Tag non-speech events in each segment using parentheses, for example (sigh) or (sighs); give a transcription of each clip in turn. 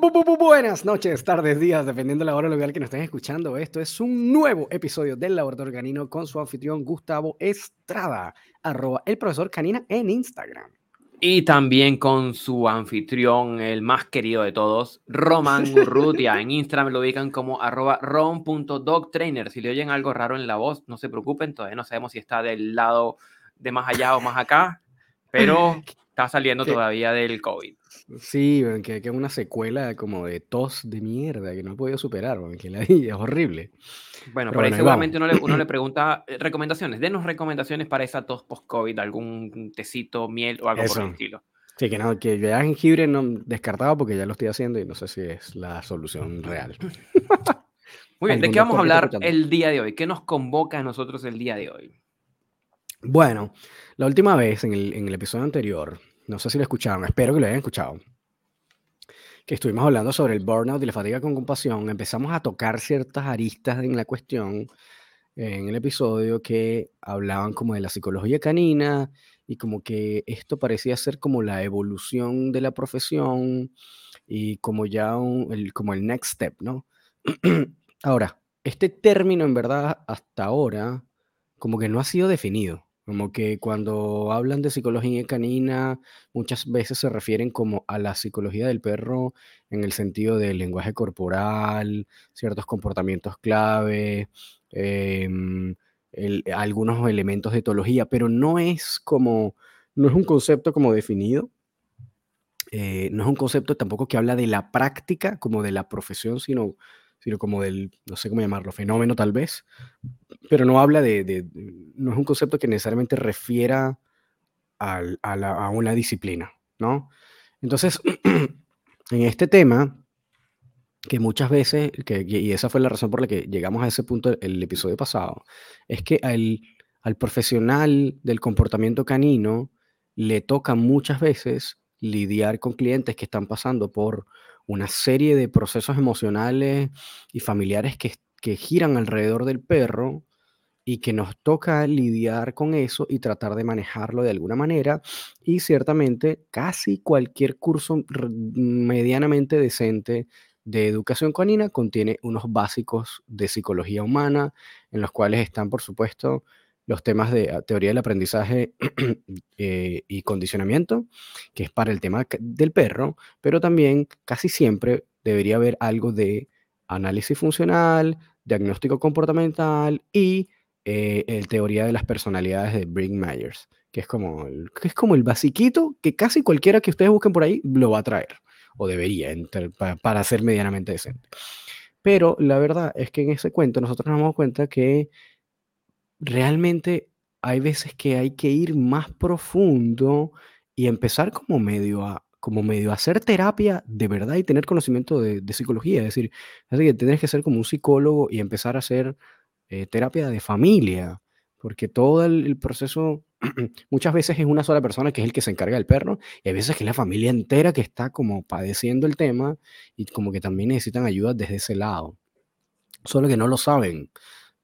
Bu- bu- bu- bu- Buenas noches, tardes, días, dependiendo de la hora local que nos estén escuchando. Esto es un nuevo episodio del Laboratorio Canino con su anfitrión Gustavo Estrada, arroba el profesor Canina en Instagram. Y también con su anfitrión, el más querido de todos, Roman Urrutia. En Instagram lo ubican como arroba rom.dogtrainer. Si le oyen algo raro en la voz, no se preocupen, todavía no sabemos si está del lado de más allá o más acá, pero (laughs) está saliendo ¿Qué? todavía del COVID. Sí, que, es una secuela como de tos de mierda que no he podido superar, que la (laughs) es horrible. Bueno, Pero por ahí bueno, ahí seguramente uno le, uno le pregunta eh, recomendaciones. Denos recomendaciones para esa tos post-COVID, algún tecito, miel o algo por el estilo. Sí, que no, que ya jengibre no descartado porque ya lo estoy haciendo y no sé si es la solución real. (laughs) Muy bien, ¿de qué vamos a hablar el día de hoy? ¿Qué nos convoca a nosotros el día de hoy? Bueno, la última vez en el, en el episodio anterior, no sé si lo escucharon, espero que lo hayan escuchado, que estuvimos hablando sobre el burnout y la fatiga con compasión, empezamos a tocar ciertas aristas en la cuestión en el episodio que hablaban como de la psicología canina y como que esto parecía ser como la evolución de la profesión y como ya un- el, como el next step, ¿no? (clears throat) Ahora, este término en verdad hasta ahora como que no ha sido definido. Como que cuando hablan de psicología canina, muchas veces se refieren como a la psicología del perro en el sentido del lenguaje corporal, ciertos comportamientos clave, em, algunos elementos de etología, pero no es como, no es un concepto como definido. eh, no es un concepto tampoco que habla de la práctica, como de la profesión, sino, sino como del, no sé cómo llamarlo, fenómeno tal vez pero no habla de, no es un concepto que necesariamente refiera a, una disciplina, ¿no? Entonces, (clears throat) en este tema, que muchas veces, que, y esa fue la razón por la que llegamos a ese punto el episodio pasado, es que al, al profesional del comportamiento canino le toca muchas veces lidiar con clientes que están pasando por una serie de procesos emocionales y familiares que, giran alrededor del perro y que nos toca lidiar con eso y tratar de manejarlo de alguna manera. Y ciertamente casi cualquier curso medianamente decente de educación canina contiene unos básicos de psicología humana, en los cuales están, por supuesto, los temas de ah, teoría del aprendizaje (clears throat) eh, y condicionamiento, que es para el tema del perro, pero también casi siempre debería haber algo de análisis funcional, diagnóstico comportamental y eh, el teoría de las personalidades de Brick Myers, que es como el, es como el basiquito que casi cualquiera que ustedes busquen por ahí lo va a traer, o debería, entre- pa- para ser medianamente decente. Pero la verdad es que en ese cuento nosotros nos damos cuenta que realmente hay veces que hay que ir más profundo y empezar como medio a, como medio a hacer terapia de verdad y tener conocimiento de, de psicología. Es decir, así que tienes que ser como un psicólogo y empezar a hacer eh, terapia de familia, porque todo el, el proceso (clears throat) muchas veces es una sola persona que es el que se encarga del perro y hay veces que es la familia entera que está como padeciendo el tema y como que también necesitan ayuda desde ese lado. Solo que no lo saben,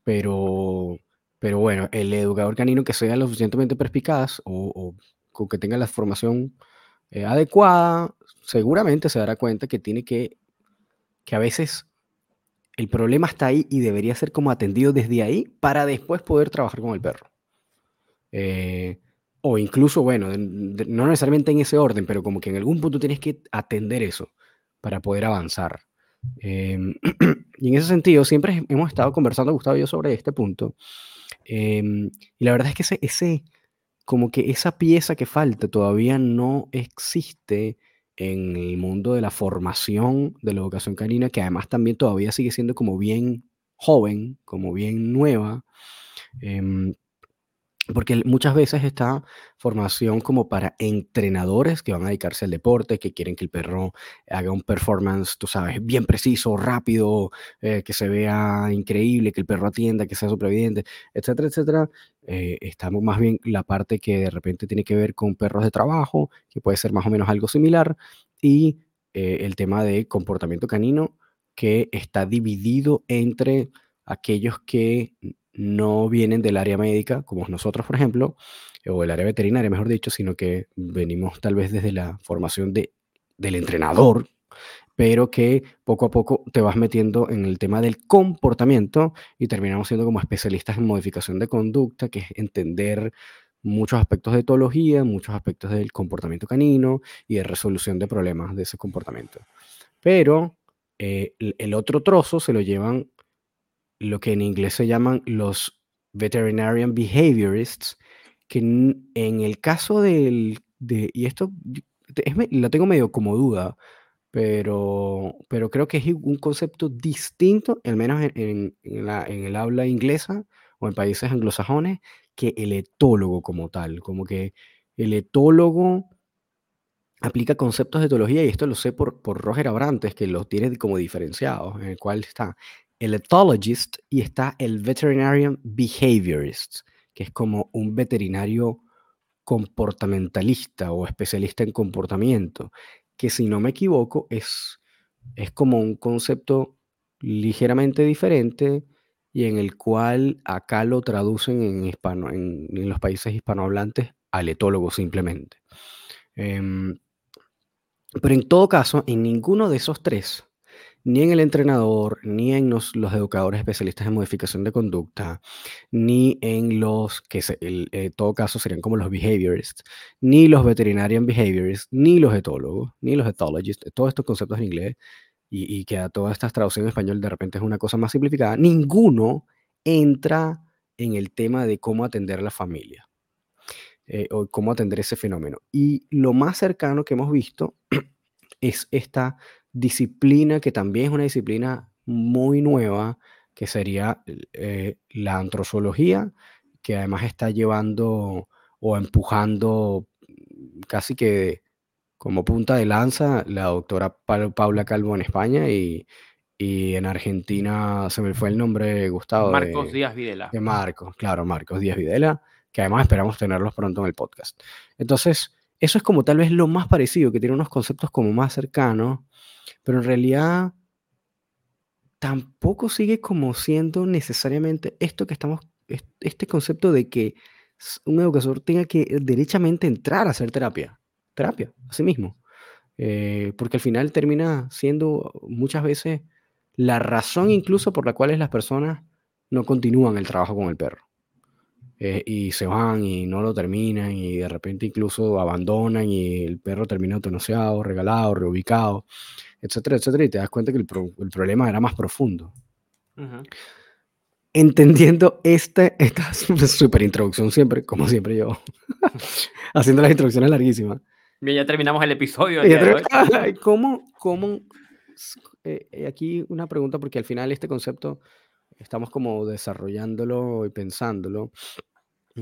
pero, pero bueno, el educador canino que sea lo suficientemente perspicaz o, o que tenga la formación eh, adecuada, seguramente se dará cuenta que tiene que, que a veces el problema está ahí y debería ser como atendido desde ahí para después poder trabajar con el perro. Eh, o incluso, bueno, de- de- no necesariamente en ese orden, pero como que en algún punto tienes que atender eso para poder avanzar. Em, (clears throat) y en ese sentido, siempre hemos estado conversando, Gustavo y yo, sobre este punto. Em, y la verdad es que ese, ese, como que esa pieza que falta todavía no existe en el mundo de la formación de la educación canina, que además también todavía sigue siendo como bien joven, como bien nueva. em, porque muchas veces está formación como para entrenadores que van a dedicarse al deporte, que quieren que el perro haga un performance, tú sabes, bien preciso, rápido, eh, que se vea increíble, que el perro atienda, que sea superviviente, etcétera, etcétera. Eh, estamos más bien la parte que de repente tiene que ver con perros de trabajo, que puede ser más o menos algo similar, y eh, el tema de comportamiento canino, que está dividido entre aquellos que no vienen del área médica, como nosotros, por ejemplo, o el área veterinaria, mejor dicho, sino que venimos tal vez desde la formación de, del entrenador, pero que poco a poco te vas metiendo en el tema del comportamiento y terminamos siendo como especialistas en modificación de conducta, que es entender muchos aspectos de etología, muchos aspectos del comportamiento canino y de resolución de problemas de ese comportamiento. Pero eh, el otro trozo se lo llevan lo que en inglés se llaman los veterinarian behaviorists, que en, el caso del, de, y esto es, lo tengo medio como duda, pero, pero creo que es un concepto distinto, al menos en, la, en el habla inglesa o en países anglosajones, que el etólogo como tal. Como que el etólogo aplica conceptos de etología, y esto lo sé por, por Roger Abrantes, que los tiene como diferenciados, en el cual está el ethologist y está el veterinarian behaviorist, que es como un veterinario comportamentalista o especialista en comportamiento que si no me equivoco es, es como un concepto ligeramente diferente y en el cual acá lo traducen en, hispano, en, los países hispanohablantes al etólogo simplemente. Em, pero en todo caso, en ninguno de esos tres ni en el entrenador, ni en los, educadores especialistas en modificación de conducta, ni en los que en eh, todo caso serían como los behaviorists, ni los veterinarian behaviorists, ni los etólogos, ni los ethologists, todos estos conceptos en inglés, y, que a todas estas traducciones en español de repente es una cosa más simplificada, ninguno entra en el tema de cómo atender a la familia. Eh, o cómo atender ese fenómeno. Y lo más cercano que hemos visto (clears throat) es esta disciplina que también es una disciplina muy nueva, que sería eh, la antrozoología, que además está llevando o empujando casi que como punta de lanza la doctora Paula Calvo en España y, en Argentina se me fue el nombre, Gustavo. Marcos Díaz Videla. De Marcos, claro, Marcos Díaz Videla, que además esperamos tenerlos pronto en el podcast. Entonces, eso es como tal vez lo más parecido, que tiene unos conceptos como más cercanos pero en realidad tampoco sigue como siendo necesariamente esto que estamos, este concepto de que un educador tenga que derechamente entrar a hacer terapia, terapia, a sí mismo. Eh, porque al final termina siendo muchas veces la razón incluso por la cual las personas no continúan el trabajo con el perro. Eh, y se van y no lo terminan y de repente incluso abandonan y el perro termina autonoseado, regalado, reubicado etcétera, etcétera, y te das cuenta que el, problema era más profundo. Entendiendo este, esta (laughs) super introducción siempre, como siempre yo, (laughs) haciendo las introducciones larguísimas. Bien, ya terminamos el episodio. (laughs) ¿Cómo, cómo, eh, eh, aquí una pregunta, porque al final este concepto estamos como desarrollándolo y pensándolo,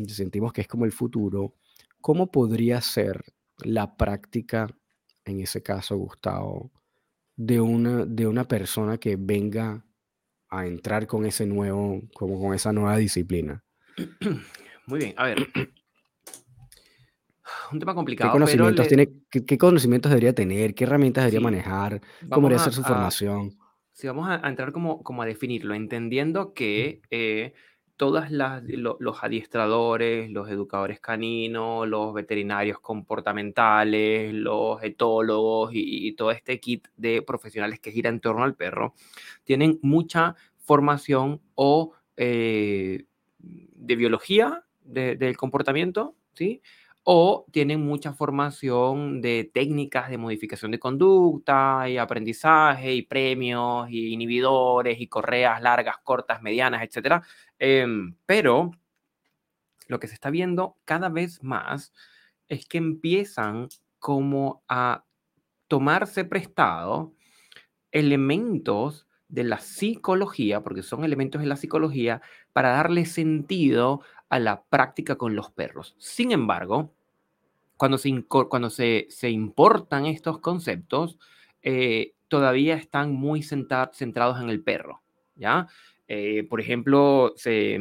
sentimos que es como el futuro. ¿Cómo podría ser la práctica, en ese caso, Gustavo, de una, de una persona que venga a entrar con ese nuevo, como con esa nueva disciplina? (clears throat) Muy bien, a ver. (clears throat) Un tema complicado. ¿Qué conocimientos, tiene, qué, conocimientos debería tener? ¿Qué herramientas debería manejar? ¿Cómo debería ser su formación? Sí, vamos a, entrar como, como a definirlo, entendiendo que eh, todos los adiestradores, los educadores caninos, los veterinarios comportamentales, los etólogos y, todo este kit de profesionales que gira en torno al perro, tienen mucha formación o eh, de biología del comportamiento, ¿sí? O tienen mucha formación de técnicas de modificación de conducta y aprendizaje y premios y inhibidores y correas largas, cortas, medianas, etc. Em, pero lo que se está viendo cada vez más es que empiezan como a tomarse prestado elementos de la psicología, porque son elementos de la psicología, para darle sentido a la práctica con los perros. Sin embargo, cuando se, cuando se, importan estos conceptos, eh, todavía están muy centrados en el perro, ¿ya? Eh, por ejemplo, se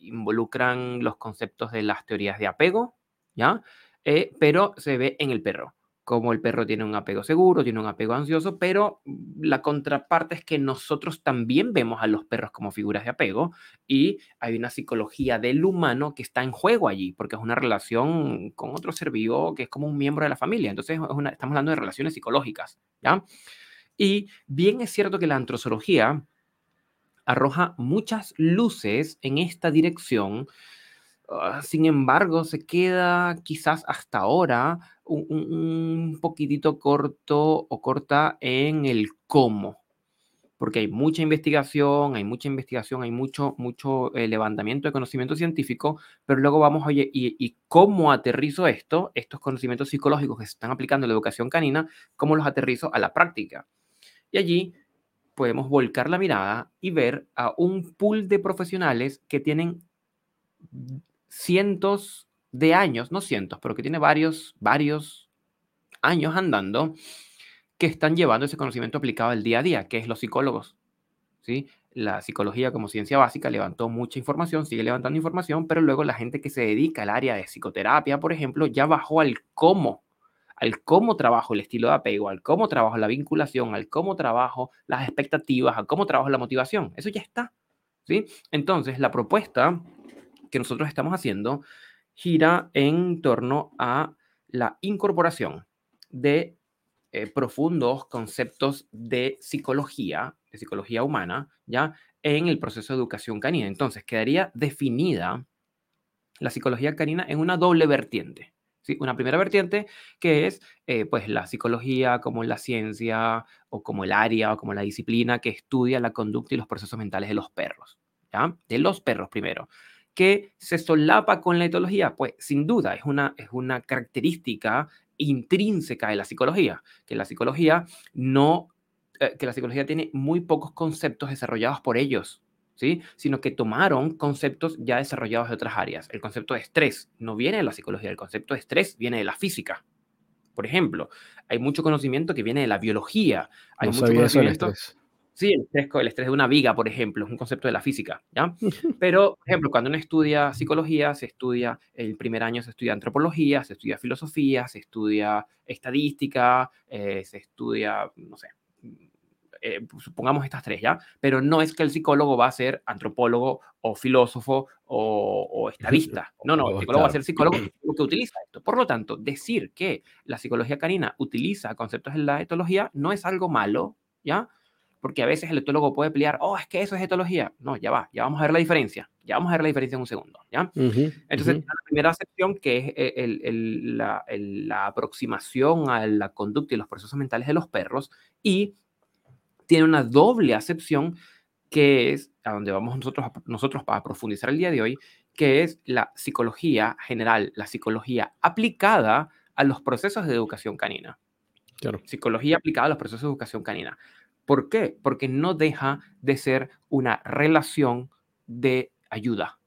involucran los conceptos de las teorías de apego, ¿ya? Eh, pero se ve en el perro como el perro tiene un apego seguro, tiene un apego ansioso, pero la contraparte es que nosotros también vemos a los perros como figuras de apego y hay una psicología del humano que está en juego allí, porque es una relación con otro ser vivo que es como un miembro de la familia. Entonces, estamos hablando de relaciones psicológicas, ¿ya? Y bien es cierto que la antrozoología arroja muchas luces en esta dirección, ah, sin embargo, se queda quizás hasta ahora un, un, poquitito corto o corta en el cómo, porque hay mucha investigación, hay mucha investigación, hay mucho, mucho eh, levantamiento de conocimiento científico, pero luego vamos, oye, ¿y, ¿y, cómo aterrizo esto, estos conocimientos psicológicos que se están aplicando en la educación canina, cómo los aterrizo a la práctica? Y allí podemos volcar la mirada y ver a un pool de profesionales que tienen cientos de años, no cientos, pero que tiene varios, varios años andando que están llevando ese conocimiento aplicado al día a día, que es los psicólogos. ¿sí? La psicología como ciencia básica levantó mucha información, sigue levantando información, pero luego la gente que se dedica al área de psicoterapia, por ejemplo, ya bajó al cómo, al cómo trabajo el estilo de apego, al cómo trabajo la vinculación, al cómo trabajo las expectativas, al cómo trabajo la motivación. Eso ya está. ¿sí? Entonces, la propuesta que nosotros estamos haciendo gira en torno a la incorporación de eh, profundos conceptos de psicología, de psicología humana, ¿ya? En el proceso de educación canina. Entonces, quedaría definida la psicología canina en una doble vertiente. ¿sí? Una primera vertiente que es eh, pues la psicología como la ciencia o como el área o como la disciplina que estudia la conducta y los procesos mentales de los perros. ¿ya? De los perros primero. ¿Que se solapa con la etología? Pues sin duda es una, es una característica intrínseca de la psicología, que la psicología no, eh, que la psicología tiene muy pocos conceptos desarrollados por ellos, ¿sí? Sino que tomaron conceptos ya desarrollados de otras áreas. El concepto de estrés no viene de la psicología, el concepto de estrés viene de la física. Por ejemplo, hay mucho conocimiento que viene de la biología, hay mucho conocimiento Sí, el estrés, el estrés de una viga, por ejemplo, es un concepto de la física, ¿ya? (laughs) Pero, por ejemplo, cuando uno estudia psicología, se estudia, el primer año se estudia antropología, se estudia filosofía, se estudia estadística, eh, se estudia, no sé, eh, supongamos estas tres, ¿ya? Pero no es que el psicólogo va a ser antropólogo o filósofo o, (laughs) estadista. No, no, el psicólogo va a ser psicólogo (clears throat) que utiliza esto. Por lo tanto, decir que la psicología canina utiliza conceptos en la etología no es algo malo, ¿ya? Porque a veces el etólogo puede pelear, oh, es que eso es etología. No, ya va, ya vamos a ver la diferencia, ya vamos a ver la diferencia en un segundo, ¿ya? Entonces, la primera sección, que es eh, el, la, la, aproximación a la conducta y los procesos mentales de los perros, y tiene una doble acepción, que es a donde vamos nosotros, nosotros para profundizar el día de hoy, que es la psicología general, la psicología aplicada a los procesos de educación canina. Claro. Psicología aplicada a los procesos de educación canina. ¿Por qué? Porque no deja de ser una relación de ayuda.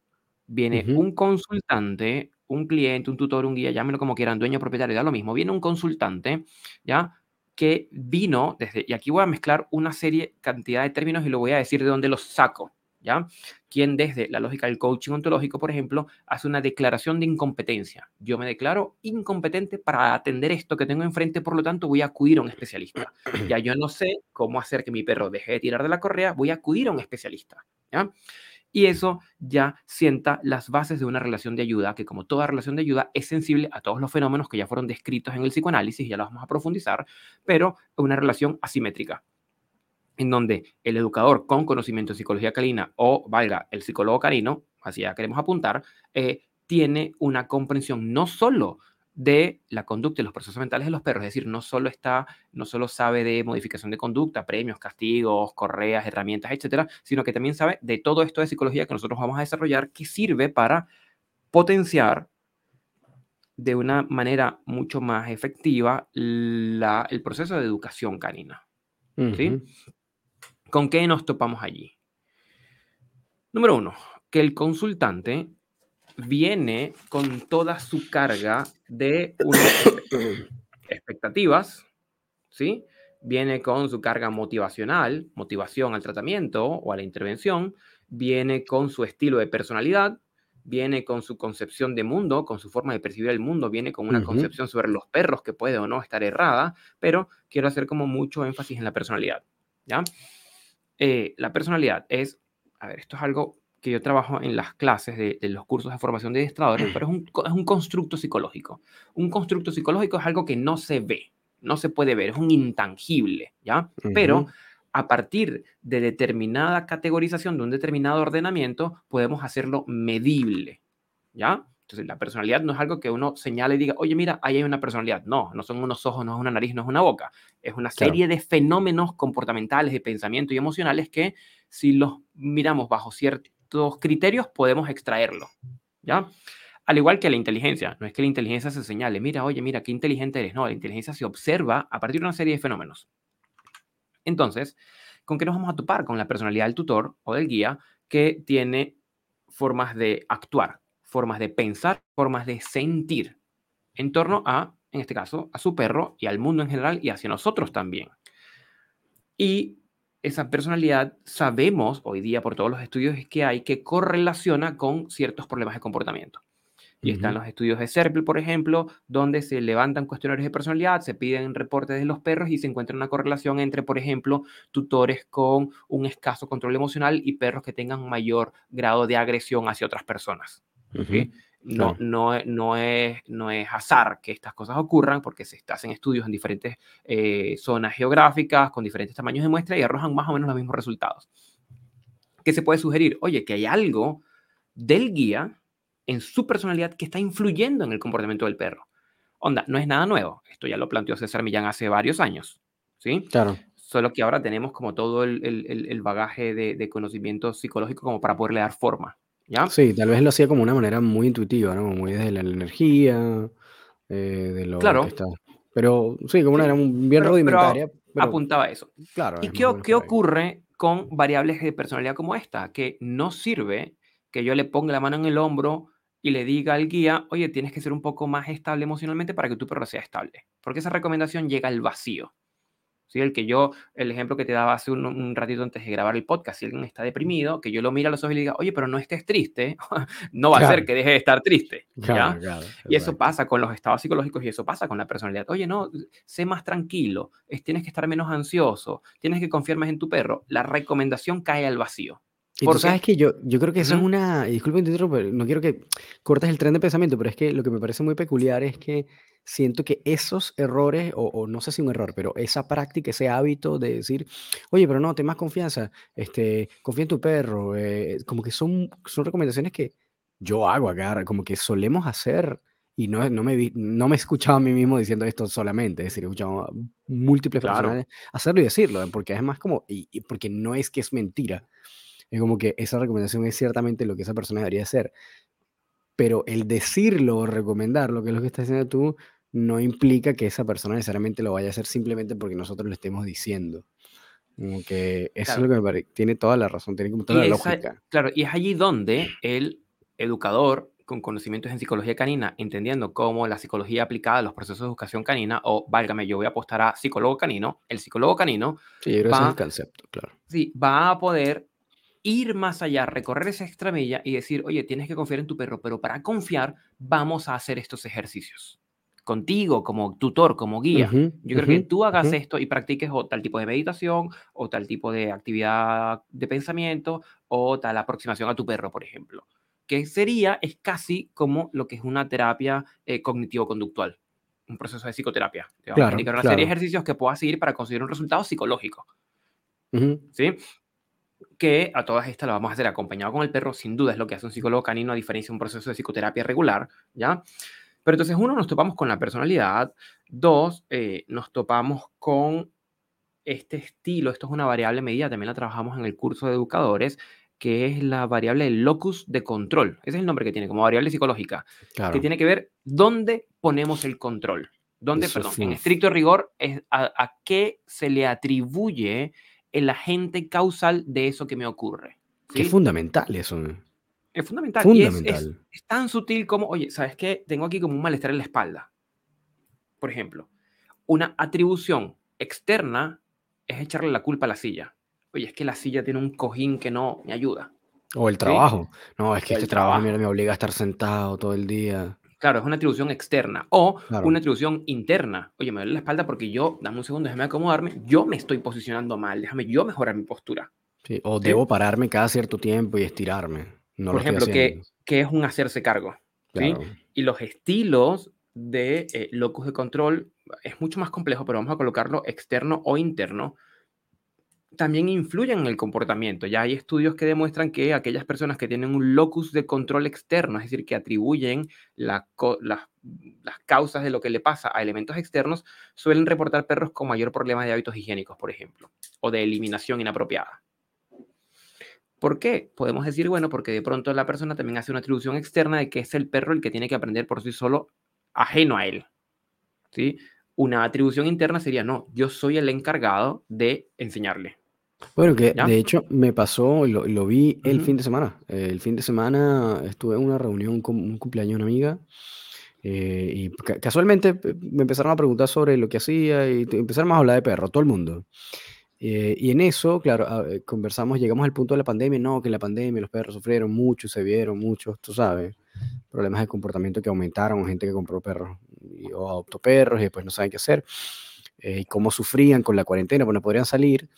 Viene un consultante, un cliente, un tutor, un guía, llámelo como quieran, dueño, propietario, da lo mismo. Viene un consultante, ¿ya? Que vino desde, y aquí voy a mezclar una serie, cantidad de términos y lo voy a decir de dónde los saco. ¿Ya? Quien desde la lógica del coaching ontológico, por ejemplo, hace una declaración de incompetencia. Yo me declaro incompetente para atender esto que tengo enfrente, por lo tanto voy a acudir a un especialista. Ya yo no sé cómo hacer que mi perro deje de tirar de la correa, voy a acudir a un especialista, ¿ya? Y eso ya sienta las bases de una relación de ayuda, que como toda relación de ayuda es sensible a todos los fenómenos que ya fueron descritos en el psicoanálisis, ya los vamos a profundizar, pero una relación asimétrica en donde el educador con conocimiento de psicología canina o, valga, el psicólogo canino, así ya queremos apuntar, eh, tiene una comprensión no solo de la conducta y los procesos mentales de los perros, es decir, no solo está, no solo sabe de modificación de conducta, premios, castigos, correas, herramientas, etcétera, sino que también sabe de todo esto de psicología que nosotros vamos a desarrollar que sirve para potenciar de una manera mucho más efectiva el proceso de educación canina. ¿sí? ¿Con qué nos topamos allí? Número uno, que el consultante viene con toda su carga de (coughs) expectativas, ¿sí? Viene con su carga motivacional, motivación al tratamiento o a la intervención, viene con su estilo de personalidad, viene con su concepción de mundo, con su forma de percibir el mundo, viene con una concepción sobre los perros que puede o no estar errada, pero quiero hacer como mucho énfasis en la personalidad, ¿ya? Eh, la personalidad es, a ver, esto es algo que yo trabajo en las clases de, los cursos de formación de adiestradores, pero es un, es un, constructo psicológico. Un constructo psicológico es algo que no se ve, no se puede ver, es un intangible, ¿ya? Pero a partir de determinada categorización, de un determinado ordenamiento, podemos hacerlo medible, ¿ya? Entonces, la personalidad no es algo que uno señale y diga, oye, mira, ahí hay una personalidad. No, no son unos ojos, no es una nariz, no es una boca. Es una serie de fenómenos comportamentales, de pensamiento y emocionales que si los miramos bajo ciertos criterios podemos extraerlo, ¿ya? Al igual que la inteligencia, no es que la inteligencia se señale, mira, oye, mira, qué inteligente eres. No, la inteligencia se observa a partir de una serie de fenómenos. Entonces, ¿con qué nos vamos a topar? Con la personalidad del tutor o del guía que tiene formas de actuar, formas de pensar, formas de sentir en torno a, en este caso, a su perro y al mundo en general y hacia nosotros también. Y esa personalidad sabemos hoy día por todos los estudios que hay que correlaciona con ciertos problemas de comportamiento. Y están los estudios de CERPL, por ejemplo, donde se levantan cuestionarios de personalidad, se piden reportes de los perros y se encuentra una correlación entre, por ejemplo, tutores con un escaso control emocional y perros que tengan mayor grado de agresión hacia otras personas. No, no, no, es, no es azar que estas cosas ocurran porque se hacen estudios en diferentes eh, zonas geográficas con diferentes tamaños de muestra y arrojan más o menos los mismos resultados. ¿Qué se puede sugerir? Oye, que hay algo del guía en su personalidad que está influyendo en el comportamiento del perro. Onda, no es nada nuevo. Esto ya lo planteó César Millán hace varios años. ¿Sí? Claro. Solo que ahora tenemos como todo el, el, el bagaje de, de, conocimiento psicológico como para poderle dar forma. ¿Ya? Sí, tal vez lo hacía como una manera muy intuitiva, ¿no? Muy desde la energía, eh, de lo claro. que está. Pero sí, como una era bien pero, rudimentaria. Pero apuntaba eso. Claro. ¿Y qué, qué ocurre con variables de personalidad como esta? Que no sirve que yo le ponga la mano en el hombro y le diga al guía, oye, tienes que ser un poco más estable emocionalmente para que tu perro sea estable. Porque esa recomendación llega al vacío. ¿Sí? El que yo, el ejemplo que te daba hace un, ratito antes de grabar el podcast, si alguien está deprimido, que yo lo mire a los ojos y le diga, oye, pero no estés triste, (laughs) no va a ser que deje de estar triste. ¿ya? y eso pasa con los estados psicológicos y eso pasa con la personalidad. Oye, no, sé más tranquilo, es, tienes que estar menos ansioso, tienes que confiar más en tu perro. La recomendación cae al vacío. Y tú sabes que yo, yo creo que eso es una, disculpen, no quiero que cortes el tren de pensamiento, pero es que lo que me parece muy peculiar es que siento que esos errores, o, no sé si un error, pero esa práctica, ese hábito de decir, oye, pero no, ten más confianza, este, confía en tu perro, eh, como que son, son recomendaciones que yo hago acá, como que solemos hacer, y no, no, me, no me he escuchado a mí mismo diciendo esto solamente, es decir, he escuchado a múltiples Claro. personas hacerlo y decirlo, porque es más como, y, y porque no es que es mentira, es como que esa recomendación es ciertamente lo que esa persona debería hacer. Pero el decirlo o recomendarlo, que es lo que estás diciendo tú, no implica que esa persona necesariamente lo vaya a hacer simplemente porque nosotros le estemos diciendo. Como que eso Claro. es lo que me parece. Tiene toda la razón, tiene como Y toda la esa- lógica. claro, y es allí donde el educador con conocimientos en psicología canina, entendiendo cómo la psicología aplicada a los procesos de educación canina, o válgame, yo voy a apostar a psicólogo canino, el psicólogo canino Sí, yo creo que ese es va, el concepto, claro. sí, va a poder ir más allá, recorrer esa extramilla y decir, oye, tienes que confiar en tu perro, pero para confiar vamos a hacer estos ejercicios. Contigo, como tutor, como guía. Yo creo que tú hagas esto y practiques o tal tipo de meditación, o tal tipo de actividad de pensamiento, o tal aproximación a tu perro, por ejemplo. Que sería, es casi como lo que es una terapia eh, cognitivo-conductual, un proceso de psicoterapia. Te a Claro, indicar una serie de claro. ejercicios que puedas seguir para conseguir un resultado psicológico. ¿sí? Que a todas estas lo vamos a hacer acompañado con el perro, sin duda es lo que hace un psicólogo canino a diferencia de un proceso de psicoterapia regular, ¿ya? Pero entonces, uno, nos topamos con la personalidad, dos, eh, nos topamos con este estilo, esto es una variable medida, también la trabajamos en el curso de educadores, que es la variable del locus de control. Ese es el nombre que tiene, como variable psicológica, que tiene que ver dónde ponemos el control. ¿Dónde, Eso perdón, en estricto rigor, es a, a qué se le atribuye el agente causal de eso que me ocurre. Que es ¿sí? fundamental eso. Es fundamental. Y es, es- es tan sutil como, oye, ¿sabes qué? Tengo aquí como un malestar en la espalda. Por ejemplo, una atribución externa es echarle la culpa a la silla. Oye, es que la silla tiene un cojín que no me ayuda. O el ¿sí? trabajo. No, es que este trabajo trabajo. mira, me obliga a estar sentado todo el día. Claro, es una atribución externa. O Claro. una atribución interna. Oye, me duele la espalda porque yo, dame un segundo, déjame acomodarme, yo me estoy posicionando mal, déjame yo mejorar mi postura. Sí, O ¿sí? debo pararme cada cierto tiempo y estirarme. No Por ejemplo, que, que es un hacerse cargo. ¿sí? Claro. Y los estilos de eh, locus de control es mucho más complejo, pero vamos a colocarlo externo o interno, también influyen en el comportamiento. Ya hay estudios que demuestran que aquellas personas que tienen un locus de control externo, es decir, que atribuyen las causas de lo que le pasa a elementos externos, suelen reportar perros con mayor problema de hábitos higiénicos, por ejemplo, o de eliminación inapropiada. ¿Por qué? Podemos decir, bueno, porque de pronto la persona también hace una atribución externa de que es el perro el que tiene que aprender por sí solo, ajeno a él. ¿Sí? Una atribución interna sería, no, yo soy el encargado de enseñarle. Bueno, que de hecho me pasó, lo, lo vi el fin de semana. el fin de semana estuve en una reunión con un cumpleaños de una amiga eh, y casualmente me empezaron a preguntar sobre lo que hacía y empezaron a hablar de perro, todo el mundo. Eh, y en eso, claro, ah, eh, conversamos, llegamos al punto de la pandemia, no, que en la pandemia los perros sufrieron mucho, se vieron muchos, tú sabes, problemas de comportamiento que aumentaron, gente que compró perros o adoptó perros y después no saben qué hacer, eh, y cómo sufrían con la cuarentena, pues no podrían salir,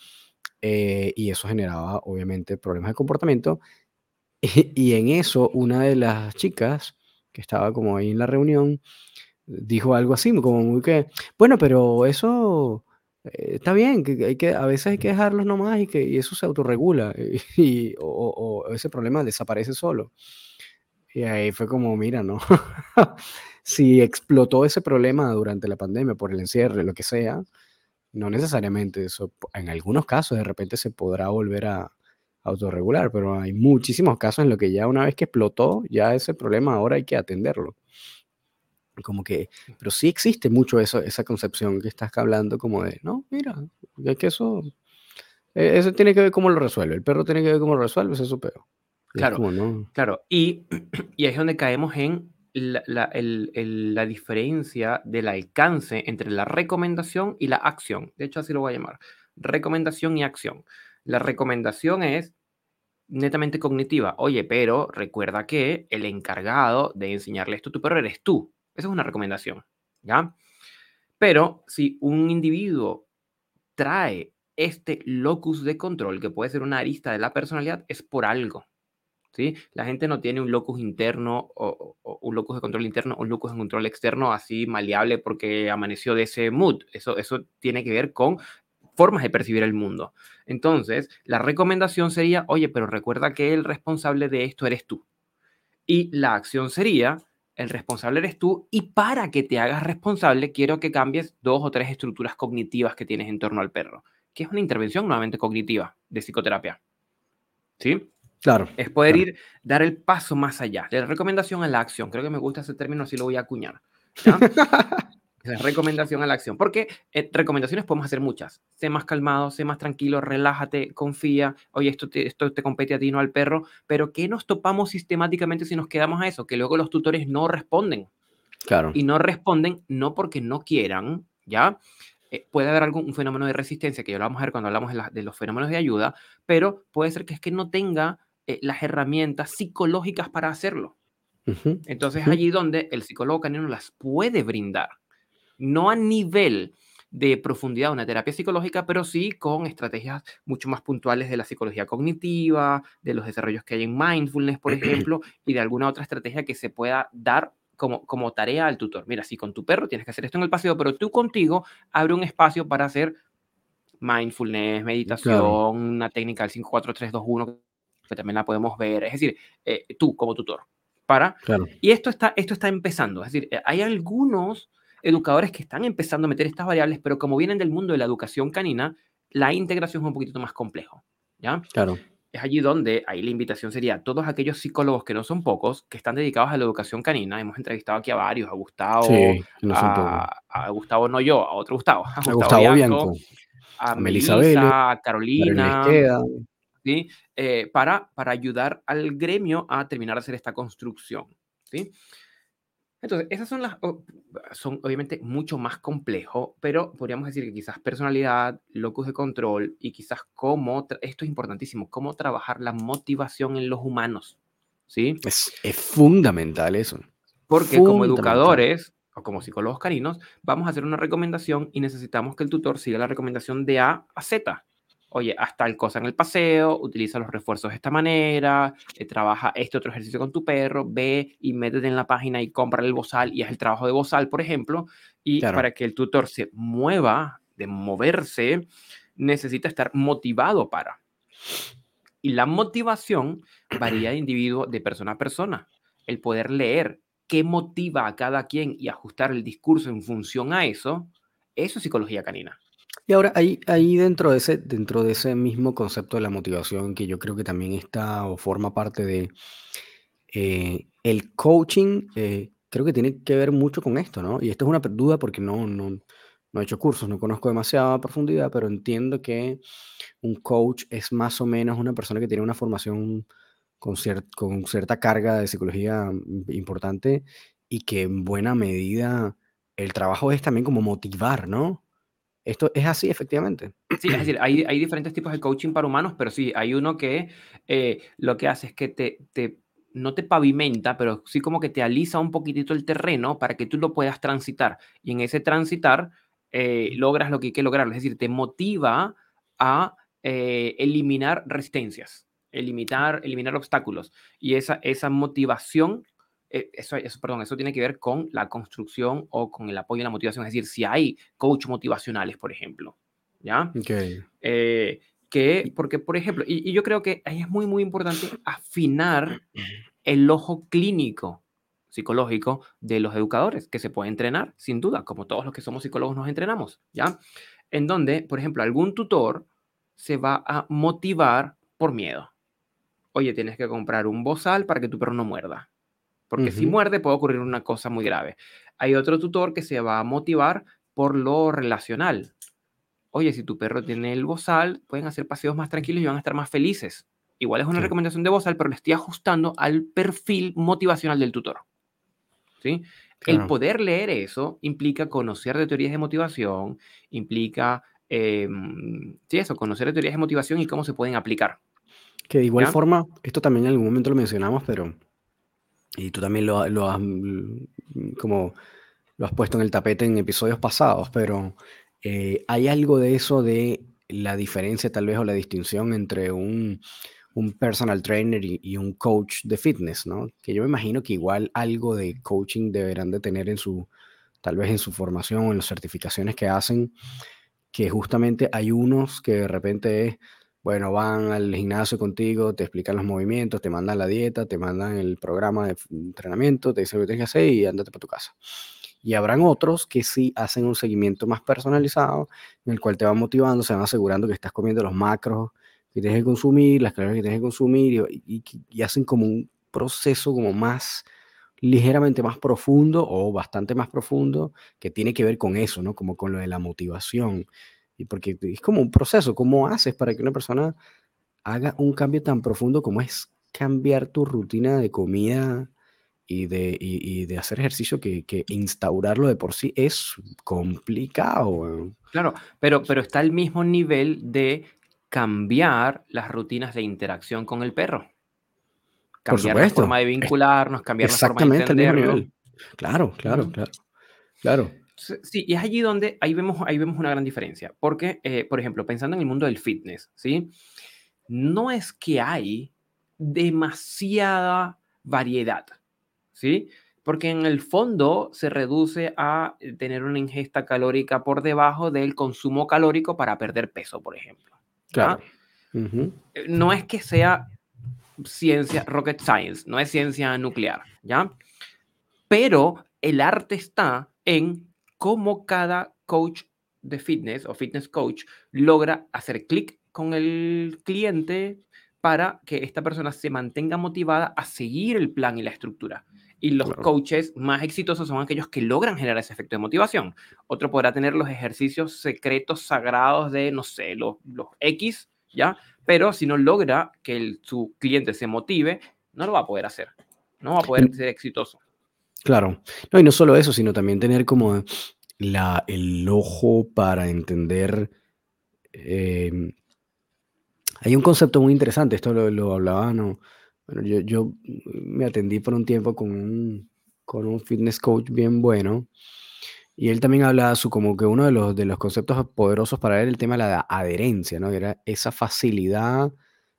y eso generaba obviamente problemas de comportamiento. (laughs) Y, y en eso, una de las chicas que estaba como ahí en la reunión, dijo algo así, como muy que, bueno, pero eso eh, está bien, que hay que, a veces hay que dejarlos nomás y que y eso se autorregula (laughs) y, o, ese problema desaparece solo. Y ahí fue como, mira, ¿no? (laughs) si explotó ese problema durante la pandemia por el encierre, lo que sea, no necesariamente eso, en algunos casos de repente se podrá volver a autorregular, pero hay muchísimos casos en los que ya una vez que explotó, ya ese problema ahora hay que atenderlo. Como que, pero sí existe mucho eso, esa concepción que estás hablando, como de, no, mira, es que eso, e, eso tiene que ver cómo lo resuelve, el perro tiene que ver cómo lo resuelve, eso es su peor. Claro, claro, y, (clears throat) y ahí es donde caemos en la, diferencia del alcance entre la recomendación y la acción. De hecho, así lo voy a llamar. Recomendación y acción. La recomendación es netamente cognitiva. Oye, pero recuerda que el encargado de enseñarle esto a tu perro eres tú. Esa es una recomendación, ¿ya? Pero si un individuo trae este locus de control, que puede ser una arista de la personalidad, es por algo. ¿Sí? La gente no tiene un locus interno o, un locus de control interno o un locus de control externo así maleable porque amaneció de ese mood. Eso, eso tiene que ver con formas de percibir el mundo. Entonces, la recomendación sería, oye, pero recuerda que el responsable de esto eres tú. Y la acción sería, el responsable eres tú y para que te hagas responsable quiero que cambies dos o tres estructuras cognitivas que tienes en torno al perro, que es una intervención nuevamente cognitiva de psicoterapia. ¿Sí? Claro. Es poder ir, dar el paso más allá, de la recomendación a la acción. Creo que me gusta ese término, así lo voy a acuñar. ¿ya? (laughs) recomendación a la acción. Porque eh, recomendaciones podemos hacer muchas. Sé más calmado, sé más tranquilo, relájate, confía. Oye, esto te, esto te compete a ti, no al perro. Pero ¿qué nos topamos sistemáticamente si nos quedamos a eso? Que luego los tutores no responden. Claro. Y no responden no porque no quieran, ¿ya? Eh, puede haber algún fenómeno de resistencia que ya lo vamos a ver cuando hablamos de, los fenómenos de ayuda, pero puede ser que es que no tenga eh, las herramientas psicológicas para hacerlo. Entonces, allí donde el psicólogo canino las puede brindar no a nivel de profundidad de una terapia psicológica, pero sí con estrategias mucho más puntuales de la psicología cognitiva, de los desarrollos que hay en mindfulness, por ejemplo, (clears throat) y de alguna otra estrategia que se pueda dar como, como tarea al tutor. Mira, si con tu perro tienes que hacer esto en el paseo, pero tú contigo abre un espacio para hacer mindfulness, meditación, una técnica del 54321 que también la podemos ver, es decir, eh, tú como tutor. Para. Y esto está, esto está empezando, es decir, hay algunos educadores que están empezando a meter estas variables, pero como vienen del mundo de la educación canina, la integración es un poquito más complejo. ¿ya? Claro. Es allí donde ahí la invitación sería a todos aquellos psicólogos que no son pocos, que están dedicados a la educación canina. Hemos entrevistado aquí a varios, a Gustavo, a, Gustavo no yo, a otro Gustavo, (laughs) a Gustavo, Bianco, a Melissa, a Carolina, ¿sí? Eh, para, para ayudar al gremio a terminar de hacer esta construcción. ¿sí? Entonces, esas son las, son obviamente mucho más complejo, pero podríamos decir que quizás personalidad, locus de control y quizás cómo, esto es importantísimo, cómo trabajar la motivación en los humanos, ¿sí? Es, es fundamental eso. Porque como educadores o como psicólogos caninos, vamos a hacer una recomendación y necesitamos que el tutor siga la recomendación de A a Z oye, haz tal cosa en el paseo, utiliza los refuerzos de esta manera, eh, trabaja este otro ejercicio con tu perro, ve y métete en la página y compra el bozal y haz el trabajo de bozal, por ejemplo, y para que el tutor se mueva, de moverse, necesita estar motivado para. Y la motivación varía de individuo, de persona a persona. El poder leer qué motiva a cada quien y ajustar el discurso en función a eso, eso es psicología canina. Y ahora, ahí, ahí dentro, de ese, dentro de ese mismo concepto de la motivación, que yo creo que también está o forma parte de eh, el coaching, eh, creo que tiene que ver mucho con esto, ¿no? Y esto es una duda porque no, no, no he hecho cursos, no conozco demasiada profundidad, pero entiendo que un coach es más o menos una persona que tiene una formación con, con cierta carga de psicología importante y que en buena medida el trabajo es también como motivar, ¿no? Esto es así, efectivamente. Sí, es decir, hay, hay diferentes tipos de coaching para humanos, pero sí, hay uno que eh, lo que hace es que te, te, no te pavimenta, pero sí como que te alisa un poquitito el terreno para que tú lo puedas transitar. Y en ese transitar eh, logras lo que hay que lograr. Es decir, te motiva a eh, eliminar resistencias, eliminar, eliminar obstáculos. Y esa, esa motivación eh, eso, eso, perdón, eso tiene que ver con la construcción o con el apoyo y la motivación. Es decir, si hay coach motivacionales, por ejemplo, ¿ya? Eh, que, porque, por ejemplo, y, yo creo que ahí es muy, muy importante afinar el ojo clínico psicológico de los educadores, que se puede entrenar, sin duda, como todos los que somos psicólogos nos entrenamos, ¿ya? En donde, por ejemplo, algún tutor se va a motivar por miedo. Oye, tienes que comprar un bozal para que tu perro no muerda porque si muerde puede ocurrir una cosa muy grave. Hay otro tutor que se va a motivar por lo relacional. Oye, si tu perro tiene el bozal, pueden hacer paseos más tranquilos y van a estar más felices. Igual es una recomendación de bozal, pero le estoy ajustando al perfil motivacional del tutor. ¿Sí? El poder leer eso implica conocer de teorías de motivación, implica, em, sí, eso, conocer de teorías de motivación y cómo se pueden aplicar. Que de igual forma, esto también en algún momento lo mencionamos, pero y tú también lo, has, mm, como, lo has puesto en el tapete en episodios pasados, pero eh, hay algo de eso de la diferencia tal vez o la distinción entre un, personal trainer y, un coach de fitness, ¿no? Que yo me imagino que igual algo de coaching deberán de tener en su, tal vez en su formación o en las certificaciones que hacen, que justamente hay unos que de repente es bueno, van al gimnasio contigo, te explican los movimientos, te mandan la dieta, te mandan el programa de entrenamiento, te dicen lo que tienes que hacer y ándate para tu casa. Y habrán otros que sí hacen un seguimiento más personalizado, en el cual te van motivando, se van asegurando que estás comiendo los macros que tienes que consumir, las calorías que tienes que consumir, y, y hacen como un proceso como más, ligeramente más profundo o bastante más profundo, que tiene que ver con eso, ¿no? Como con lo de la motivación. Y porque es como un proceso, ¿cómo haces para que una persona haga un cambio tan profundo como es cambiar tu rutina de comida y de, y, de hacer ejercicio que, que, instaurarlo de por sí es complicado? Claro, pero, pero está al mismo nivel de cambiar las rutinas de interacción con el perro. Cambiar la forma de vincularnos, cambiar la forma de entenderlo. Claro, claro, claro. Claro. Sí, y es allí donde ahí vemos, ahí vemos una gran diferencia. Porque, eh, por ejemplo, pensando en el mundo del fitness, ¿sí? No es que hay demasiada variedad, ¿sí? Porque en el fondo se reduce a tener una ingesta calórica por debajo del consumo calórico para perder peso, por ejemplo. Claro. Eh, no es que sea ciencia, rocket science, no es ciencia nuclear, ¿ya? Pero el arte está en cómo cada coach de fitness o fitness coach logra hacer clic con el cliente para que esta persona se mantenga motivada a seguir el plan y la estructura. Y los coaches más exitosos son aquellos que logran generar ese efecto de motivación. Otro podrá tener los ejercicios secretos sagrados de, no sé, los, los X, ¿ya? Pero si no logra que su cliente se motive, no lo va a poder hacer. No va a poder ser exitoso. Claro. No, y no solo eso, sino también tener como la, el ojo para entender. Em, hay un concepto muy interesante, esto lo, lo hablaba, ¿no? Bueno, yo, yo me atendí por un tiempo con un, con un fitness coach bien bueno Y él también habla su, como que uno de los, de los conceptos poderosos para él, el tema de la adherencia, ¿no? Era esa facilidad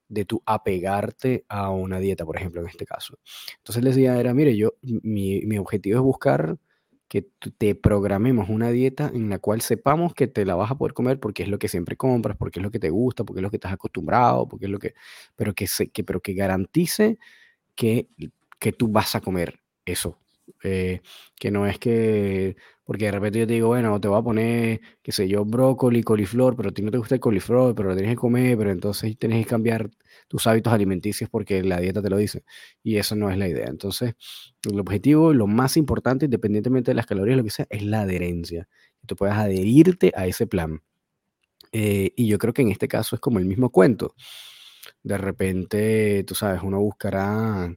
de tu apegarte a una dieta, por ejemplo, en este caso. Entonces él decía, era, mire, yo, mi, mi objetivo es buscar te programemos una dieta en la cual sepamos que te la vas a poder comer porque es lo que siempre compras, porque es lo que te gusta, porque es lo que estás acostumbrado, porque es lo que, pero que, se, que, pero que garantice que, que tú vas a comer eso. Eh, que no es que, porque de repente yo te digo, bueno, te voy a poner, qué sé yo, brócoli, coliflor, pero a ti no te gusta el coliflor, pero lo tienes que comer, pero entonces tienes que cambiar tus hábitos alimenticios porque la dieta te lo dice. Y eso no es la idea. Entonces, el objetivo, lo más importante, independientemente de las calorías, lo que sea, es la adherencia. Tú puedas adherirte a ese plan. Eh, y yo creo que en este caso es como el mismo cuento. De repente, tú sabes, uno buscará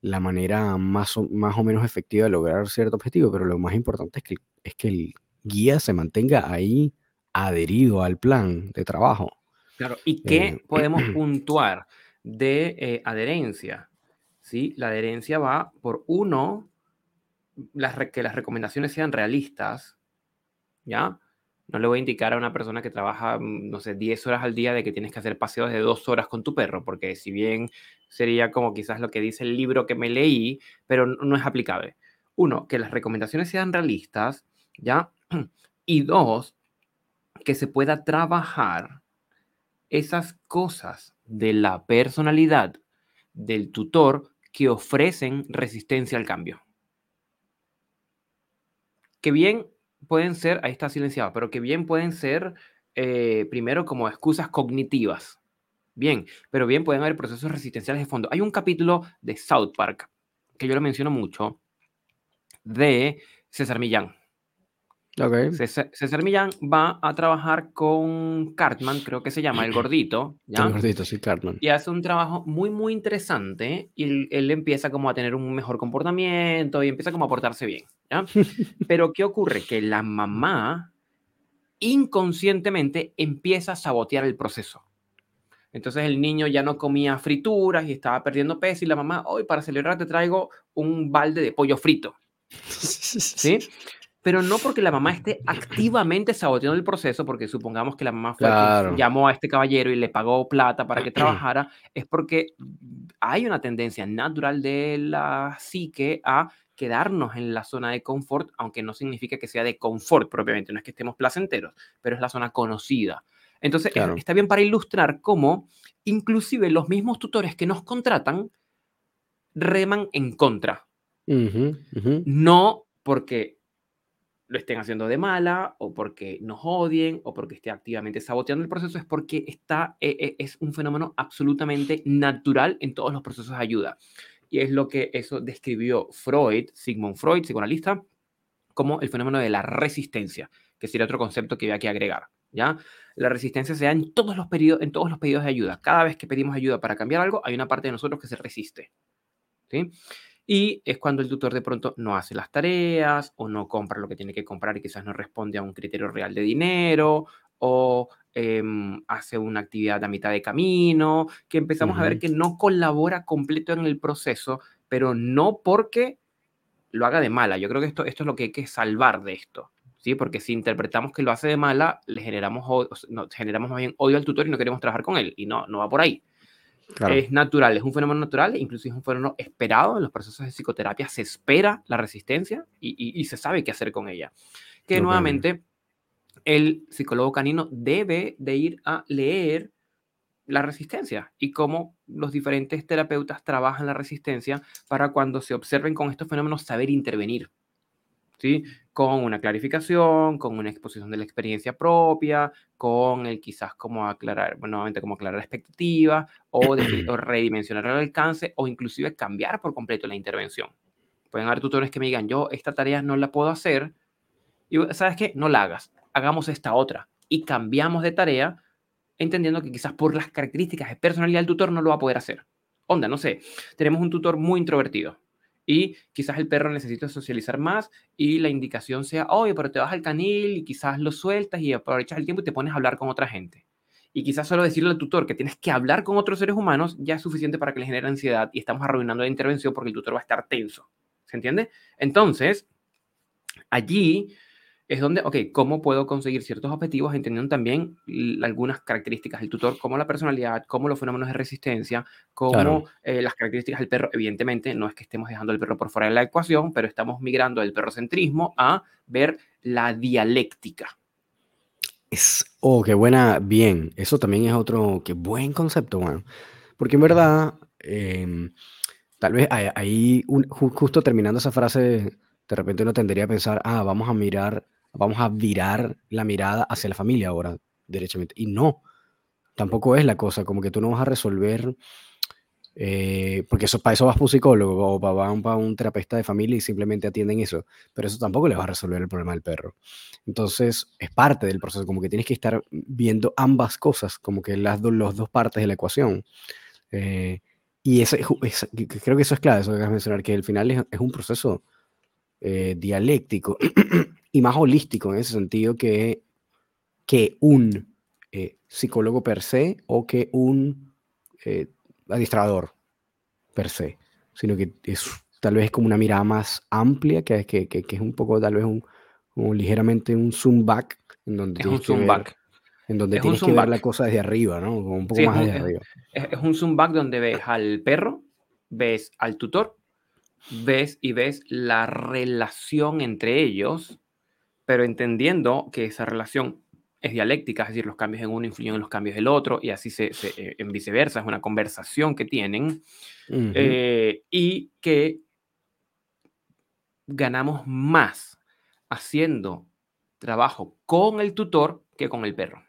la manera más o, más o menos efectiva de lograr cierto objetivo, pero lo más importante es que, es que el guía se mantenga ahí adherido al plan de trabajo. Claro, ¿y qué eh, podemos (clears throat) puntuar de eh, adherencia? ¿Sí? La adherencia va por uno, las, que las recomendaciones sean realistas, ¿ya? No le voy a indicar a una persona que trabaja, mm, no sé, 10 horas al día de que tienes que hacer paseos de dos horas con tu perro, porque si bien sería como quizás lo que dice el libro que me leí, pero no es aplicable. Uno, que las recomendaciones sean realistas, ¿ya? (clears throat) Y dos, que se pueda trabajar esas cosas de la personalidad del tutor que ofrecen resistencia al cambio. Que bien pueden ser, ahí está silenciado, pero que bien pueden ser eh, primero como excusas cognitivas. Bien, pero bien pueden haber procesos resistenciales de fondo. Hay un capítulo de South Park, que yo lo menciono mucho, de César Millán. César, Millán va a trabajar con Cartman, creo que se llama, el (clears throat) gordito. ¿ya? El gordito, sí, Cartman. Y hace un trabajo muy, muy interesante y él, empieza como a tener un mejor comportamiento y empieza como a portarse bien. ¿ya? (laughs) Pero ¿qué ocurre? Que la mamá inconscientemente empieza a sabotear el proceso. Entonces el niño ya no comía frituras y estaba perdiendo peso y la mamá, hoy para celebrar te traigo un balde de pollo frito. (laughs) ¿Sí? Pero no porque la mamá esté (laughs) activamente saboteando el proceso, porque supongamos que la mamá fue llamó a este caballero y le pagó plata para que (clears throat) trabajara, es porque hay una tendencia natural de la psique a quedarnos en la zona de confort, aunque no significa que sea de confort propiamente, no es que estemos placenteros, pero es la zona conocida. Entonces, está bien para ilustrar cómo inclusive los mismos tutores que nos contratan reman en contra. No porque lo estén haciendo de mala o porque nos odien o porque esté activamente saboteando el proceso, es porque está, eh, eh, es un fenómeno absolutamente natural en todos los procesos de ayuda. Y es lo que eso describió Freud, Sigmund Freud, psicoanalista, como el fenómeno de la resistencia, que sería otro concepto que había que agregar. ¿ya? La resistencia se da en todos, los periodos, en todos los pedidos de ayuda. Cada vez que pedimos ayuda para cambiar algo, hay una parte de nosotros que se resiste. ¿sí? Y es cuando el tutor de pronto no hace las tareas o no compra lo que tiene que comprar y quizás no responde a un criterio real de dinero o em, hace una actividad a mitad de camino, que empezamos a ver que no colabora completo en el proceso, pero no porque lo haga de mala. Yo creo que esto, esto es lo que hay que salvar de esto. ¿sí? Porque si interpretamos que lo hace de mala, le generamos, no, generamos más bien odio al tutor y no queremos trabajar con él. Y no, no va por ahí. Es natural, es un fenómeno natural, incluso es un fenómeno esperado. En los procesos de psicoterapia se espera la resistencia y, se sabe qué hacer con ella. Que nuevamente el psicólogo canino debe de ir a leer la resistencia y cómo los diferentes terapeutas trabajan la resistencia para cuando se observen con estos fenómenos saber intervenir. ¿sí? Con una clarificación, con una exposición de la experiencia propia, con el quizás como aclarar, nuevamente como aclarar (laughs) expectativas o, o redimensionar el alcance o inclusive cambiar por completo la intervención. Pueden haber tutores que me digan, yo esta tarea no la puedo hacer y sabes qué, no la hagas, hagamos esta otra y cambiamos de tarea entendiendo que quizás por las características de personalidad del tutor no lo va a poder hacer. Onda, no sé, tenemos un tutor muy introvertido y quizás el perro necesita socializar más y la indicación sea, oye, pero te vas al canil y quizás lo sueltas y aprovechas el tiempo y te pones a hablar con otra gente. Y quizás solo decirle al tutor que tienes que hablar con otros seres humanos ya es suficiente para que le genere ansiedad y estamos arruinando la intervención porque el tutor va a estar tenso. ¿Se entiende? Entonces, allí es donde, ok, ¿cómo puedo conseguir ciertos objetivos entendiendo también algunas características del tutor, como la personalidad, como los fenómenos de resistencia, como eh, las características del perro? Evidentemente, no es que estemos dejando el perro por fuera de la ecuación, pero estamos migrando del perrocentrismo a ver la dialéctica. Es, oh, qué buena, bien. Eso también es otro, qué buen concepto, bueno. Porque en verdad, em, tal vez ahí, justo terminando esa frase, de repente uno tendría a pensar, ah, vamos a mirar vamos a virar la mirada hacia la familia ahora, derechamente. Y no, tampoco es la cosa, como que tú no vas a resolver, eh, porque eso, para eso vas para un psicólogo o para, para un terapeuta de familia y simplemente atienden eso, pero eso tampoco le va a resolver el problema del perro. Entonces, es parte del proceso, como que tienes que estar viendo ambas cosas, como que las dos, dos partes de la ecuación. Eh, y ese, creo que eso es clave, eso que acabas de mencionar, que al final es, un proceso eh, dialéctico y más holístico en ese sentido que, que un eh, psicólogo per se o que un eh, adiestrador per se, sino que es tal vez como una mirada más amplia, que, que, que, que es un poco tal vez un, ligeramente un zoom back, en donde es un zoom back. En donde tienes que ver la cosa desde arriba, ¿no? un poco más desde arriba. Es, un zoom back donde ves al perro, ves al tutor, ves y ves la relación entre ellos pero entendiendo que esa relación es dialéctica, es decir, los cambios en uno influyen en los cambios del otro y así se, eh, en viceversa, es una conversación que tienen eh, y que ganamos más haciendo trabajo con el tutor que con el perro.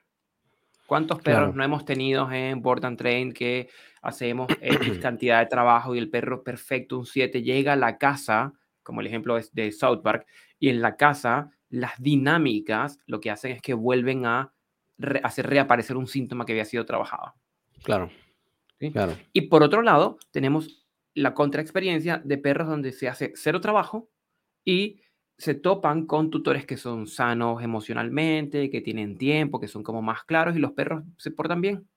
¿Cuántos perros no hemos tenido en Board and Train que hacemos X (clears throat) cantidad de trabajo y el perro perfecto, un 7, llega a la casa, como el ejemplo es de South Park, y en la casa las dinámicas lo que hacen es que vuelven a hacer reaparecer un síntoma que había sido trabajado. Claro. claro. Y por otro lado, tenemos la contraexperiencia de perros donde se hace cero trabajo y se topan con tutores que son sanos emocionalmente, que tienen tiempo, que son como más claros y los perros se portan bien.